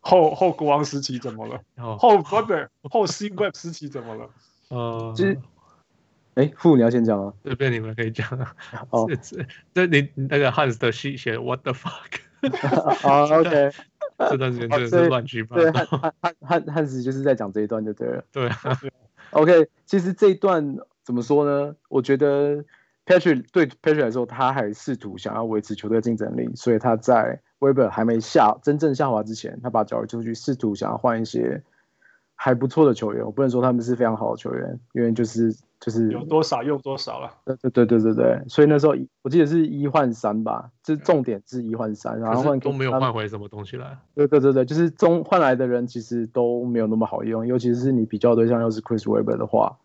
后后国王时期怎么了？后 Webber 后 C Web 时期怎么了？呃，就是。哎，傅，你要先讲啊？这边你们可以讲啊。哦，这你那个汉斯的戏写 What the fuck？啊，OK。这段时间真的是乱七八糟。对，汉汉汉汉斯就是在讲这一段就对了。对。OK，其实这一段怎么说呢？我觉得 Patrick 对 Patrick 来说，他还试图想要维持球队竞争力，所以他在 Webber 还没下真正下滑之前，他把交易出去，试图想要换一些还不错的球员。我不能说他们是非常好的球员，因为就是。就是有多少用多少了，对对对对对对，所以那时候我记得是一换三吧，这重点是一换三，然后换都没有换回什么东西来。对对对对，就是中换来的人其实都没有那么好用，尤其是你比较对象又是 Chris Webber 的话，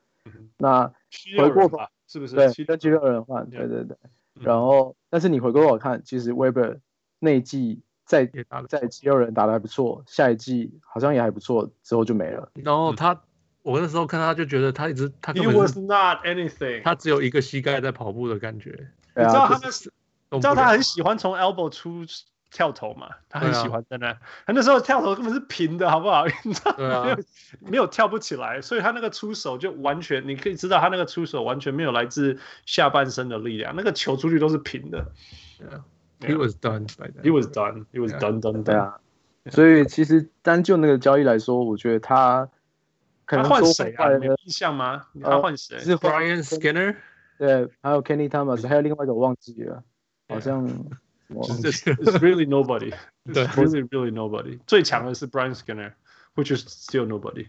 那回过头是不是？对，跟七六人换，对对对。然后，但是你回过头看，其实 Webber 那一季在在七六人打的还不错，下一季好像也还不错，之后就没了。然后他。我那时候看他就觉得他一直他根本 He was not anything，他只有一个膝盖在跑步的感觉。你知道他那是，你知道他很喜欢从 elbow 出跳投嘛？他很喜欢在那，他那时候跳投根本是平的，好不好？你知道没有没有跳不起来，所以他那个出手就完全，你可以知道他那个出手完全没有来自下半身的力量，那个球出去都是平的。He was done. He was done. He was done. Done. 对啊。所以其实单就那个交易来说，我觉得他。他换谁啊？有印象吗？他换谁？是 Brian Skinner，对，还有 Kenny Thomas，还有另外一个我忘记了，好像。It's really nobody. 对，really really nobody. 最强的是 Brian Skinner，which is still nobody.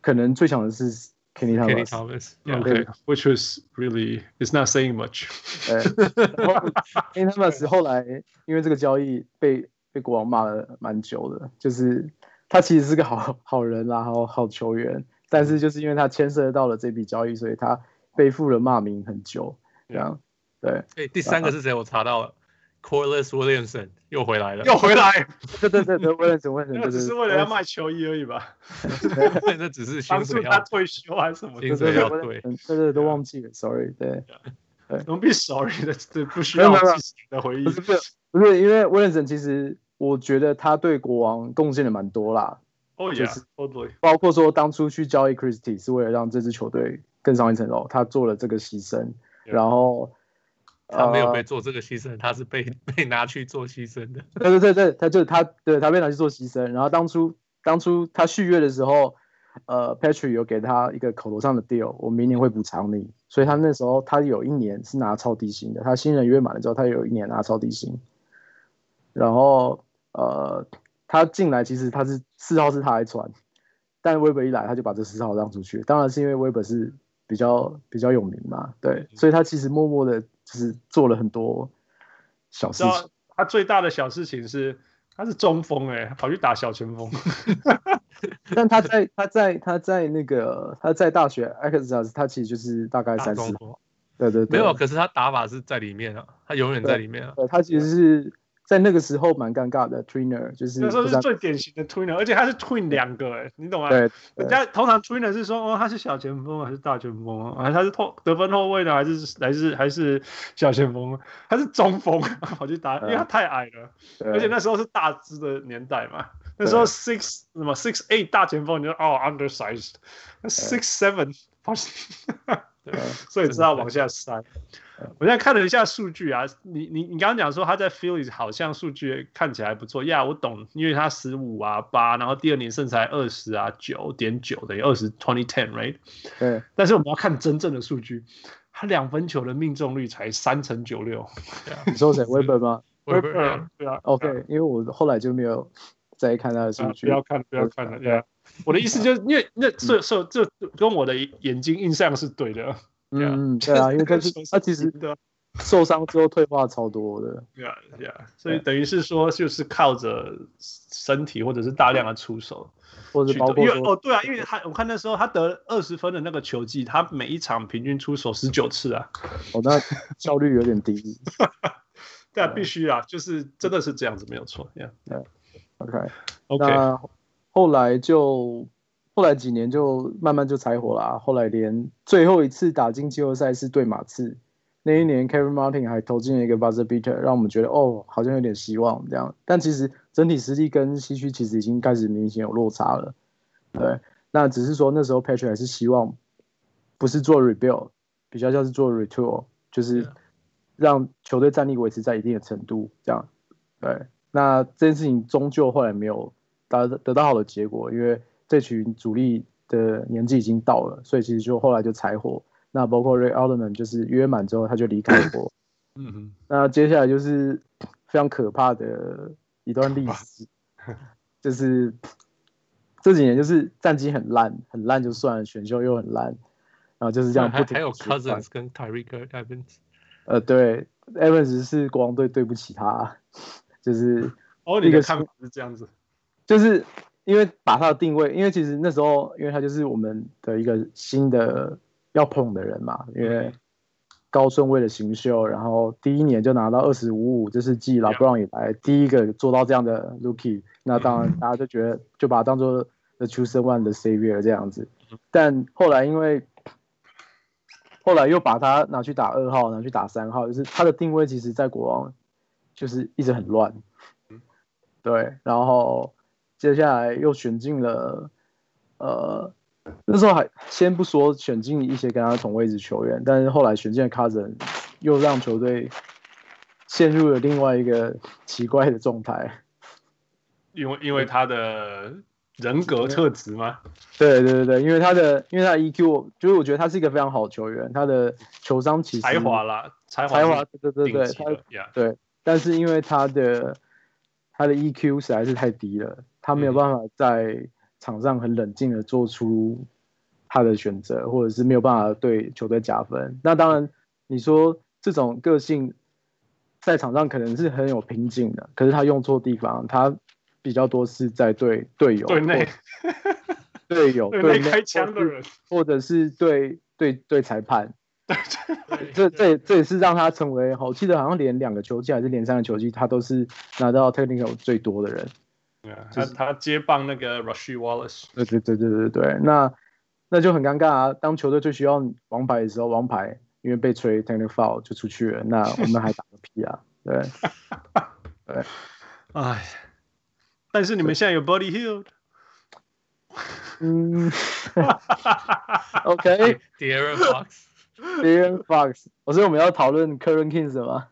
可能最强的是 Kenny Thomas。Kenny Thomas. Okay，which was really is not saying much. Kenny Thomas 后来因为这个交易被被国王骂了蛮久的，就是。他其实是个好好人啦，好好球员，但是就是因为他牵涉到了这笔交易，所以他背负了骂名很久。这样，对。哎、欸，第三个是谁？我查到了，Corliss Williamson 又回来了，又回来。对对对对，Williamson，Williamson，那只是为了要卖球衣而已吧？那只是帮助他退休还是什么？薪水要退。对对，都忘记了，Sorry。对，，Don't be sorry 的，这不需要记的回忆。不是不是，因为 Williamson 其实。我觉得他对国王贡献的蛮多啦，哦、oh, 就是包括说当初去交易 Christie 是为了让这支球队更上一层楼，他做了这个牺牲.然后他没有被做这个牺牲，呃、他是被被拿去做牺牲的。对对对对，他就他，对他被拿去做牺牲。然后当初当初他续约的时候，呃，Patrick 有给他一个口头上的 deal，我明年会补偿你，所以他那时候他有一年是拿超低薪的，他新人约满了之后，他有一年拿超低薪。然后呃，他进来其实他是四号是他来传，但 Web 一来他就把这四号让出去，当然是因为 Web 是比较比较有名嘛，对，所以他其实默默的就是做了很多小事情。他最大的小事情是他是中锋哎、欸，跑去打小前锋。但他在他在他在那个他在大学 Access 他其实就是大概三四号。对对对，没有，可是他打法是在里面啊，他永远在里面啊。对他其实是在那个时候蛮尴尬的，twinner 就是那时候是最典型的 twinner，而且他是 twin 两个哎，你懂吗？对，人家通常 twinner 是说哦他是小前锋还是大前锋啊？他是后得分后卫呢还是还是还是小前锋？他是中锋跑去打，因为他太矮了，而且那时候是大只的年代嘛，那时候 six 什么 six eight 大前锋你就哦 undersized，那 six seven 跑。对，所以知道往下塞。我现在看了一下数据啊，你你你刚刚讲说他在 Phillies 好像数据看起来不错，呀，我懂，因为他十五啊八，然后第二年剩才二十啊九点九等于二十 twenty ten，right？对。但是我们要看真正的数据，他两分球的命中率才三成九六。你说谁？Weber 吗？Weber，对啊。OK，因为我后来就没有再看他的数据。不要看，不要看了，对啊。我的意思就是，因为那这这这跟我的眼睛印象是对的。嗯，对啊，因为 他是他其实受伤之后退化超多的。对啊，对啊，所以等于是说，就是靠着身体或者是大量的出手，或者包括因为哦，对啊，因为他我看那时候他得二十分的那个球技，他每一场平均出手十九次啊。哦，那效率有点低。对啊，必须啊，就是真的是这样子，没有错。对，OK，OK。后来就后来几年就慢慢就柴火啦。后来连最后一次打进季后赛是对马刺，那一年 Kevin Martin 还投进了一个 buzzer beater，让我们觉得哦，好像有点希望这样。但其实整体实力跟西区其实已经开始明显有落差了。对，那只是说那时候 Patrick 还是希望不是做 rebuild，比较像是做 retool，就是让球队战力维持在一定的程度这样。对，那这件事情终究后来没有。得得到好的结果，因为这群主力的年纪已经到了，所以其实就后来就柴火。那包括 Ray Alderman 就是约满之后他就离开过。嗯哼。那接下来就是非常可怕的一段历史，就是这几年就是战绩很烂，很烂就算了，选秀又很烂，然后就是这样不停。还有 Cousins 跟 Tyreke Evans。呃，对，Evans 是国王队对不起他，就是哦，你的看法是这样子。就是因为把他的定位，因为其实那时候，因为他就是我们的一个新的要捧的人嘛，因为高顺位的新秀，然后第一年就拿到二十五五，这是继 LeBron 以来第一个做到这样的 Rookie，那当然大家就觉得就把他当做 The Chosen One 的 Savior 这样子，但后来因为后来又把他拿去打二号，拿去打三号，就是他的定位其实在国王就是一直很乱，对，然后。接下来又选进了，呃，那时候还先不说选进一些跟他同位置球员，但是后来选进了 Cousins，又让球队陷入了另外一个奇怪的状态。因为因为他的人格特质吗？对对对对，因为他的因为他的 EQ，就是我觉得他是一个非常好的球员，他的球商其实才华啦，才华，才华，对对对对，他对，但是因为他的他的 EQ 实在是太低了。他没有办法在场上很冷静的做出他的选择，或者是没有办法对球队加分。那当然，你说这种个性在场上可能是很有瓶颈的，可是他用错地方，他比较多是在对队友、对内、队友、对内 开枪的人，或者是对对对裁判。这这这也是让他成为，我记得好像连两个球季还是连三个球季，他都是拿到 technical 最多的人。Yeah, 就是、他他接棒那个 Rasheed Wallace，对对对对对对，那那就很尴尬啊！当球队最需要王牌的时候，王牌因为被吹 technical foul 就出去了，那 我们还打个屁啊！对 对，哎，但是你们现在有 Buddy Hield，嗯，OK，De'Aaron Fox，De'Aaron Fox，我说我们要讨论 Current Kings 吗？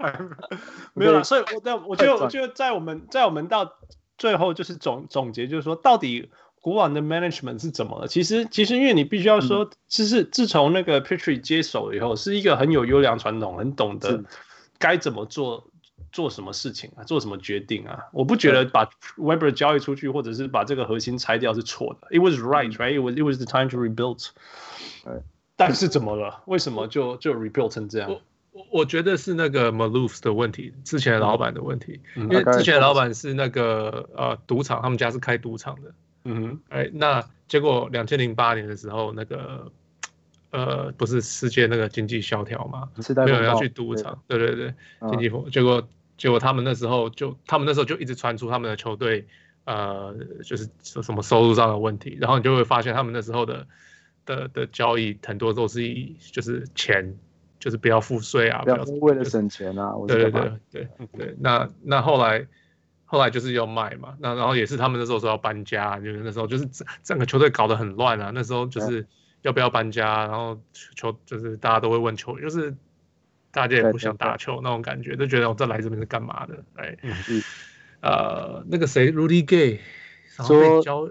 没有了，所以我但我觉得我觉得在我们在我们到最后就是总总结，就是说到底国王的 management 是怎么了？其实其实因为你必须要说，其实自从那个 Patrick 接手以后，是一个很有优良传统，很懂得该怎么做做什么事情啊，做什么决定啊？我不觉得把 Webber 交易出去，或者是把这个核心拆掉是错的。It was right, right? It was it was the time to rebuild. 但是怎么了？为什么就就 rebuild 成这样？我我我觉得是那个 Maloof 的问题，之前的老板的问题。嗯、因为之前的老板是那个呃赌场，他们家是开赌场的。嗯哼，哎，那结果两千零八年的时候，那个。呃，不是世界那个经济萧条嘛，没有人要去赌场，对对对，经济风，结果结果他们那时候就，他们那时候就一直传出他们的球队，呃，就是说什么收入上的问题，然后你就会发现他们那时候的的的交易很多都是以就是钱，就是不要付税啊，不要为了省钱啊，对对对对对，那那后来后来就是要卖嘛，那然后也是他们那时候说要搬家，就是那时候就是整整个球队搞得很乱啊，那时候就是。要不要搬家？然后球就是大家都会问球，就是大家也不想打球那种感觉，就觉得我这来这边是干嘛的？哎，呃，那个谁，Rudy Gay 说教，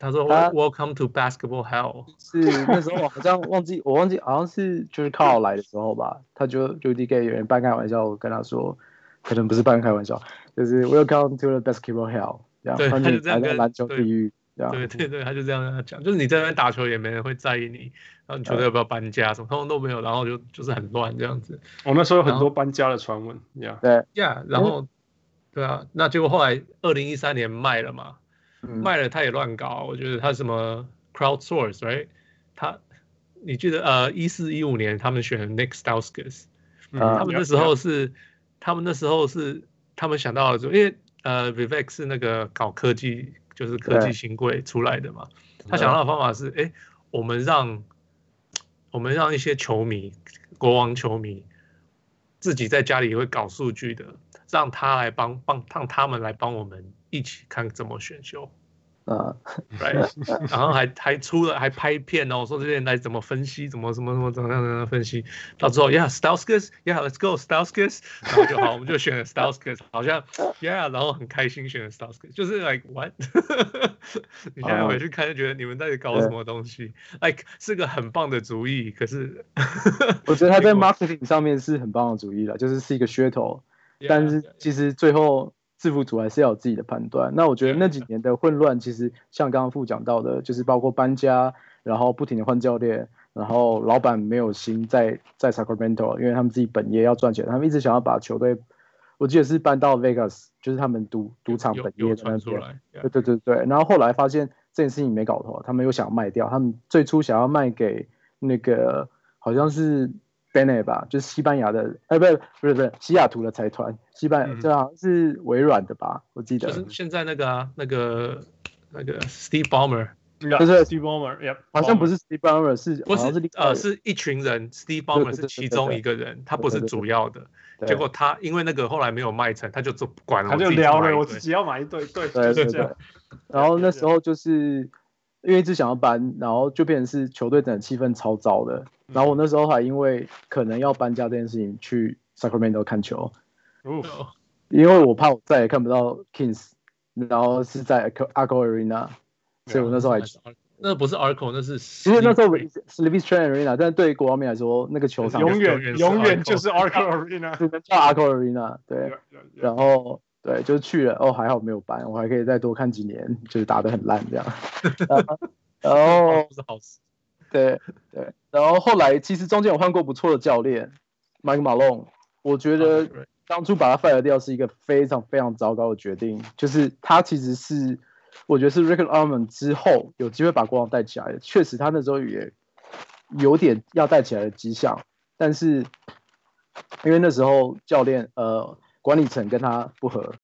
他说 Welcome to basketball hell。是那时候我好像忘记，我忘记好像是就是 Carl 来的时候吧，他就 Rudy Gay 有人半开玩笑，我跟他说，可能不是半开玩笑，就是 Welcome to the basketball hell，这样，他就这样跟篮球地狱。对对对，他就这样跟他讲，就是你在那边打球也没人会在意你，然后你球队要不要搬家什么，通通都没有，然后就就是很乱这样子。我那时候有很多搬家的传闻，呀，对呀，然后对啊，那结果后来二零一三年卖了嘛，卖了他也乱搞，我觉得他什么 crowdsource，right？他你记得呃一四一五年他们选 Nick Stauskas，他们那时候是他们那时候是他们想到了就因为呃 Vivek 是那个搞科技。就是科技新贵出来的嘛，他想到的方法是，哎，我们让我们让一些球迷，国王球迷自己在家里会搞数据的，让他来帮帮让他们来帮我们一起看怎么选秀。然后还还出了还拍片哦，说这些人来怎么分析，怎么怎么怎么怎么样怎么分析，到最后，Yeah，Stauskas，Yeah，Let's go，Stauskas，然后就好，我们就选了 Stauskas，好像，Yeah，然后很开心选了 Stauskas，就是 like what？你现在回去看就觉得你们到底搞什么东西？Like 是个很棒的主意，可是 我觉得他在 marketing 上面是很棒的主意了，就是是一个噱头，但是其实最后。制服组还是要有自己的判断。那我觉得那几年的混乱，其实像刚刚副讲到的，就是包括搬家，然后不停的换教练，然后老板没有心在在 Sacramento，因为他们自己本业要赚钱，他们一直想要把球队，我记得是搬到 Vegas，就是他们赌赌场本业在那边。对对对对。然后后来发现这件事情没搞头，他们又想卖掉，他们最初想要卖给那个好像是。Bene 吧，就是西班牙的，哎，不是，不是，不是西雅图的财团，西班牙，这好像是微软的吧，我记得。就是现在那个啊，那个那个 Steve Ballmer，就是 Steve Ballmer，好像不是 Steve Ballmer，是不是呃，是一群人，Steve Ballmer 是其中一个人，他不是主要的。结果他因为那个后来没有卖成，他就做不管了，他就聊了，我自己要买一对，对，对对对。然后那时候就是。因为一直想要搬，然后就变成是球队整个气氛超糟的。然后我那时候还因为可能要搬家这件事情去 Sacramento 看球，因为我怕我再也看不到 Kings，然后是在 Arco Arena，所以我那时候还那不是 Arco，那是其实那时候是 Levi's Train Arena，但是对于国王队来说，那个球场永远永远就是 Arco Arena，只能叫 Arco Arena，对，然后。对，就去了哦，还好没有搬，我还可以再多看几年，就是打得很烂这样。然后不是好事。对对，然后后来其实中间有换过不错的教练，Mike Malone，我觉得当初把他 fire 掉是一个非常非常糟糕的决定，就是他其实是我觉得是 Rick Adelman 之后有机会把国王带起来的，确实他那时候也有点要带起来的迹象，但是因为那时候教练呃。管理层跟他不合，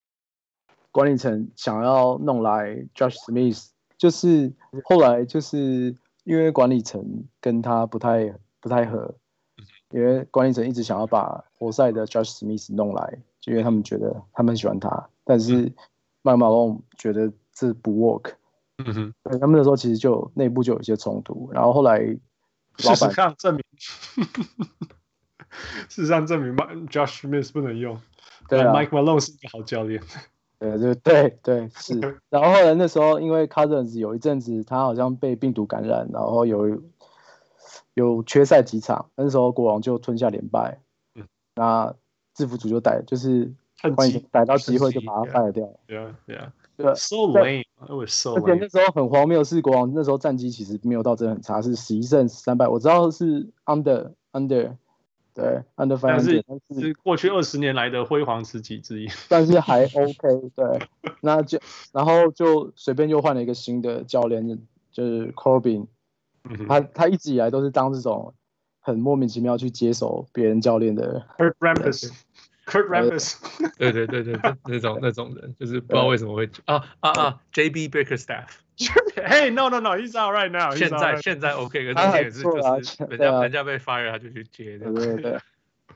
管理层想要弄来 Josh Smith，就是后来就是因为管理层跟他不太不太合，因为管理层一直想要把活塞的 Josh Smith 弄来，就因为他们觉得他们喜欢他，但是麦马龙觉得这不 work，嗯哼，他们那时候其实就内部就有一些冲突，然后后来事实上证明，事实上证明 Josh Smith 不能用。对啊，Mike Malone 是一个好教练。对对对对，是。然后后来那时候，因为 Cousins 有一阵子他好像被病毒感染，然后有有缺赛几场，那时候国王就吞下连败。嗯。那制服组就逮，就是欢迎逮到机会就把他 fire 掉。对啊，对啊，对，so lame，it was so lame。而且那时候很荒谬，是国王那时候战绩其实没有到真的很差，是十一胜三败。我知道是 under under，对 under five，但是是过去二十年来的辉煌时期之一。但是还 OK，对，那就然后就随便又换了一个新的教练，就是 Corbin，他他一直以来都是当这种很莫名其妙去接手别人教练的。Kurt Rambis，对对对对对，那种那种人，就是不知道为什么会啊啊啊！JB Bickerstaff，Hey no no no，he's out right now。现在现在 OK，可是也是就是人家人家被 fire，他就去接。对对对。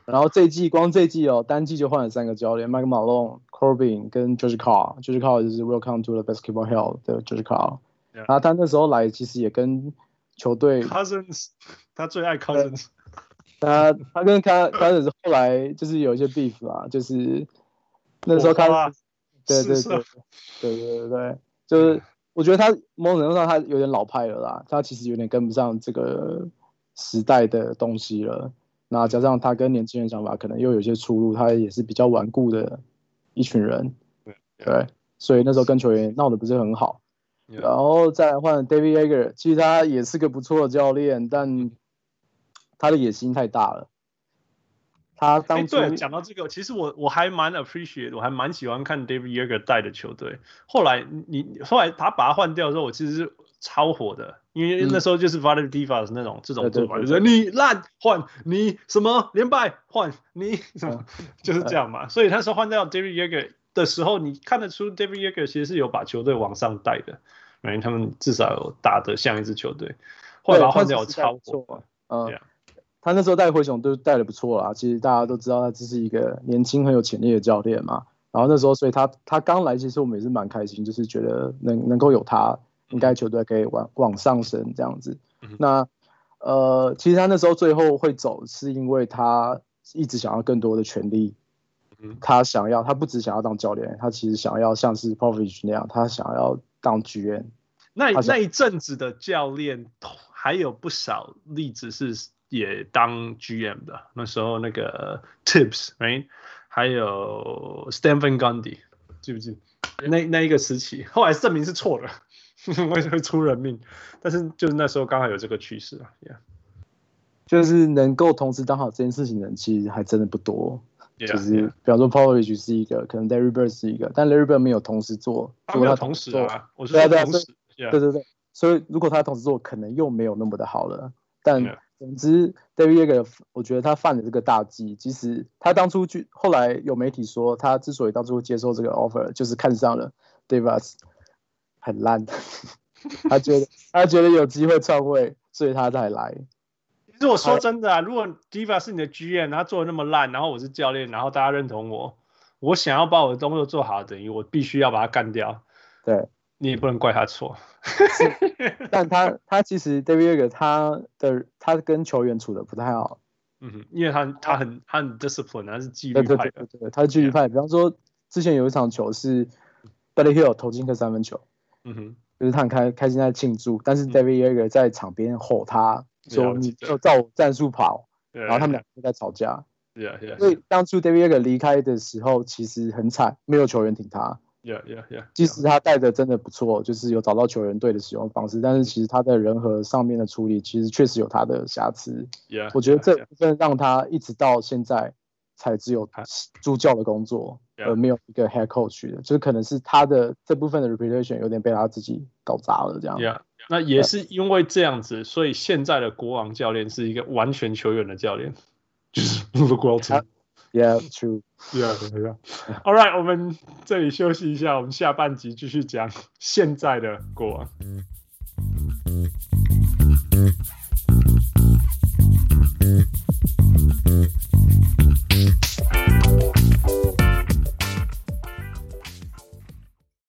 然后这季光这季哦，单季就换了三个教练：Mike Malone、Corbin 跟 George Carl。George Carl 就是 Welcome to the Basketball Hell 的 George Carl。然后他那时候来其实也跟球队 Cousins，他最爱 Cousins。他他跟他他是后来就是有一些 beef 啊，就是那时候他，对对对对对对对，就是我觉得他某种程度上他有点老派了啦，他其实有点跟不上这个时代的东西了。那加上他跟年轻人想法可能又有些出入，他也是比较顽固的一群人，对，所以那时候跟球员闹得不是很好。然后再来换 David Joerger，其实他也是个不错的教练，但。他的野心太大了。他当初、欸、对讲到这个，其实我我还蛮 appreciate，我还蛮喜欢看 David Joerger 带的球队。后来你后来他把他换掉的时候，我其实是超火的，因为那时候就是 Vlade Divas 那种、嗯、这种做法，就是你烂换你什么连败换你什么，就是这样嘛。所以那时候换掉 David Joerger 的时候，你看得出 David Joerger 其实是有把球队往上带的，因为他们至少有打得像一支球队。后来他换掉我超火，嗯。Yeah. 他那时候带灰熊都带的不错啦，其实大家都知道他这是一个年轻很有潜力的教练嘛。然后那时候，所以他他刚来，其实我们也是蛮开心，就是觉得能能够有他，应该球队可以往往上升这样子。那呃，其实他那时候最后会走，是因为他一直想要更多的权利。他想要，他不只想要当教练，他其实想要像是 Popovich 那样，他想要当 GM。那那一阵子的教练还有不少例子是。也当 GM 的那时候，那个 Tibbs，right? 还有 Stephen Gundy，记不记？那那一个时期，后来证明是错的，为什么会出人命？但是就是那时候刚好有这个趋势啊，yeah. 就是能够同时当好这件事情的人，其实还真的不多。Yeah, 就是比方说 Popovich 是一个，可能 Larry Bird 是一个，但 Larry Bird 没有同时做，他没有同时啊，我是说同时，对对对，所以如果他同时做，可能又没有那么的好了，但。总之，David 我觉得他犯了这个大忌。其实他当初去，后来有媒体说，他之所以当初接受这个 offer，就是看上了 Divas 很烂，他觉得他觉得有机会篡位，所以他才来。其实我说真的啊，如果 Divas 是你的 GM，他做的那么烂，然后我是教练，然后大家认同我，我想要把我的动作做好，等于我必须要把他干掉。对。你也不能怪他错，但他 他其实 David Joerger 他的他跟球员处的不太好，嗯哼，因为他他很他很 discipline，他是纪律派的，对他是纪律派。比方说之前有一场球是 Buddy Hield 投进个三分球，嗯哼，就是他很开开心在庆祝，但是 David Joerger 在场边吼他说你就照我战术跑，然后他们两个在吵架，所以当初 David Joerger 离开的时候其实很惨，没有球员挺他。Yeah, yeah, yeah. 即使他带的真的不错，就是有找到球员队的使用方式，但是其实他在人和上面的处理，其实确实有他的瑕疵。Yeah, 我觉得这部分让他一直到现在才只有助教的工作.而没有一个 head coach 的，就是可能是他的这部分的 reputation 有点被他自己搞砸了这样。Yeah, 那也是因为这样子，所以现在的国王教练是一个完全球员的教练，就是 Luke Walton。yeah true yeah yeah all right 我们这里休息一下我们下半集继续讲现在的国王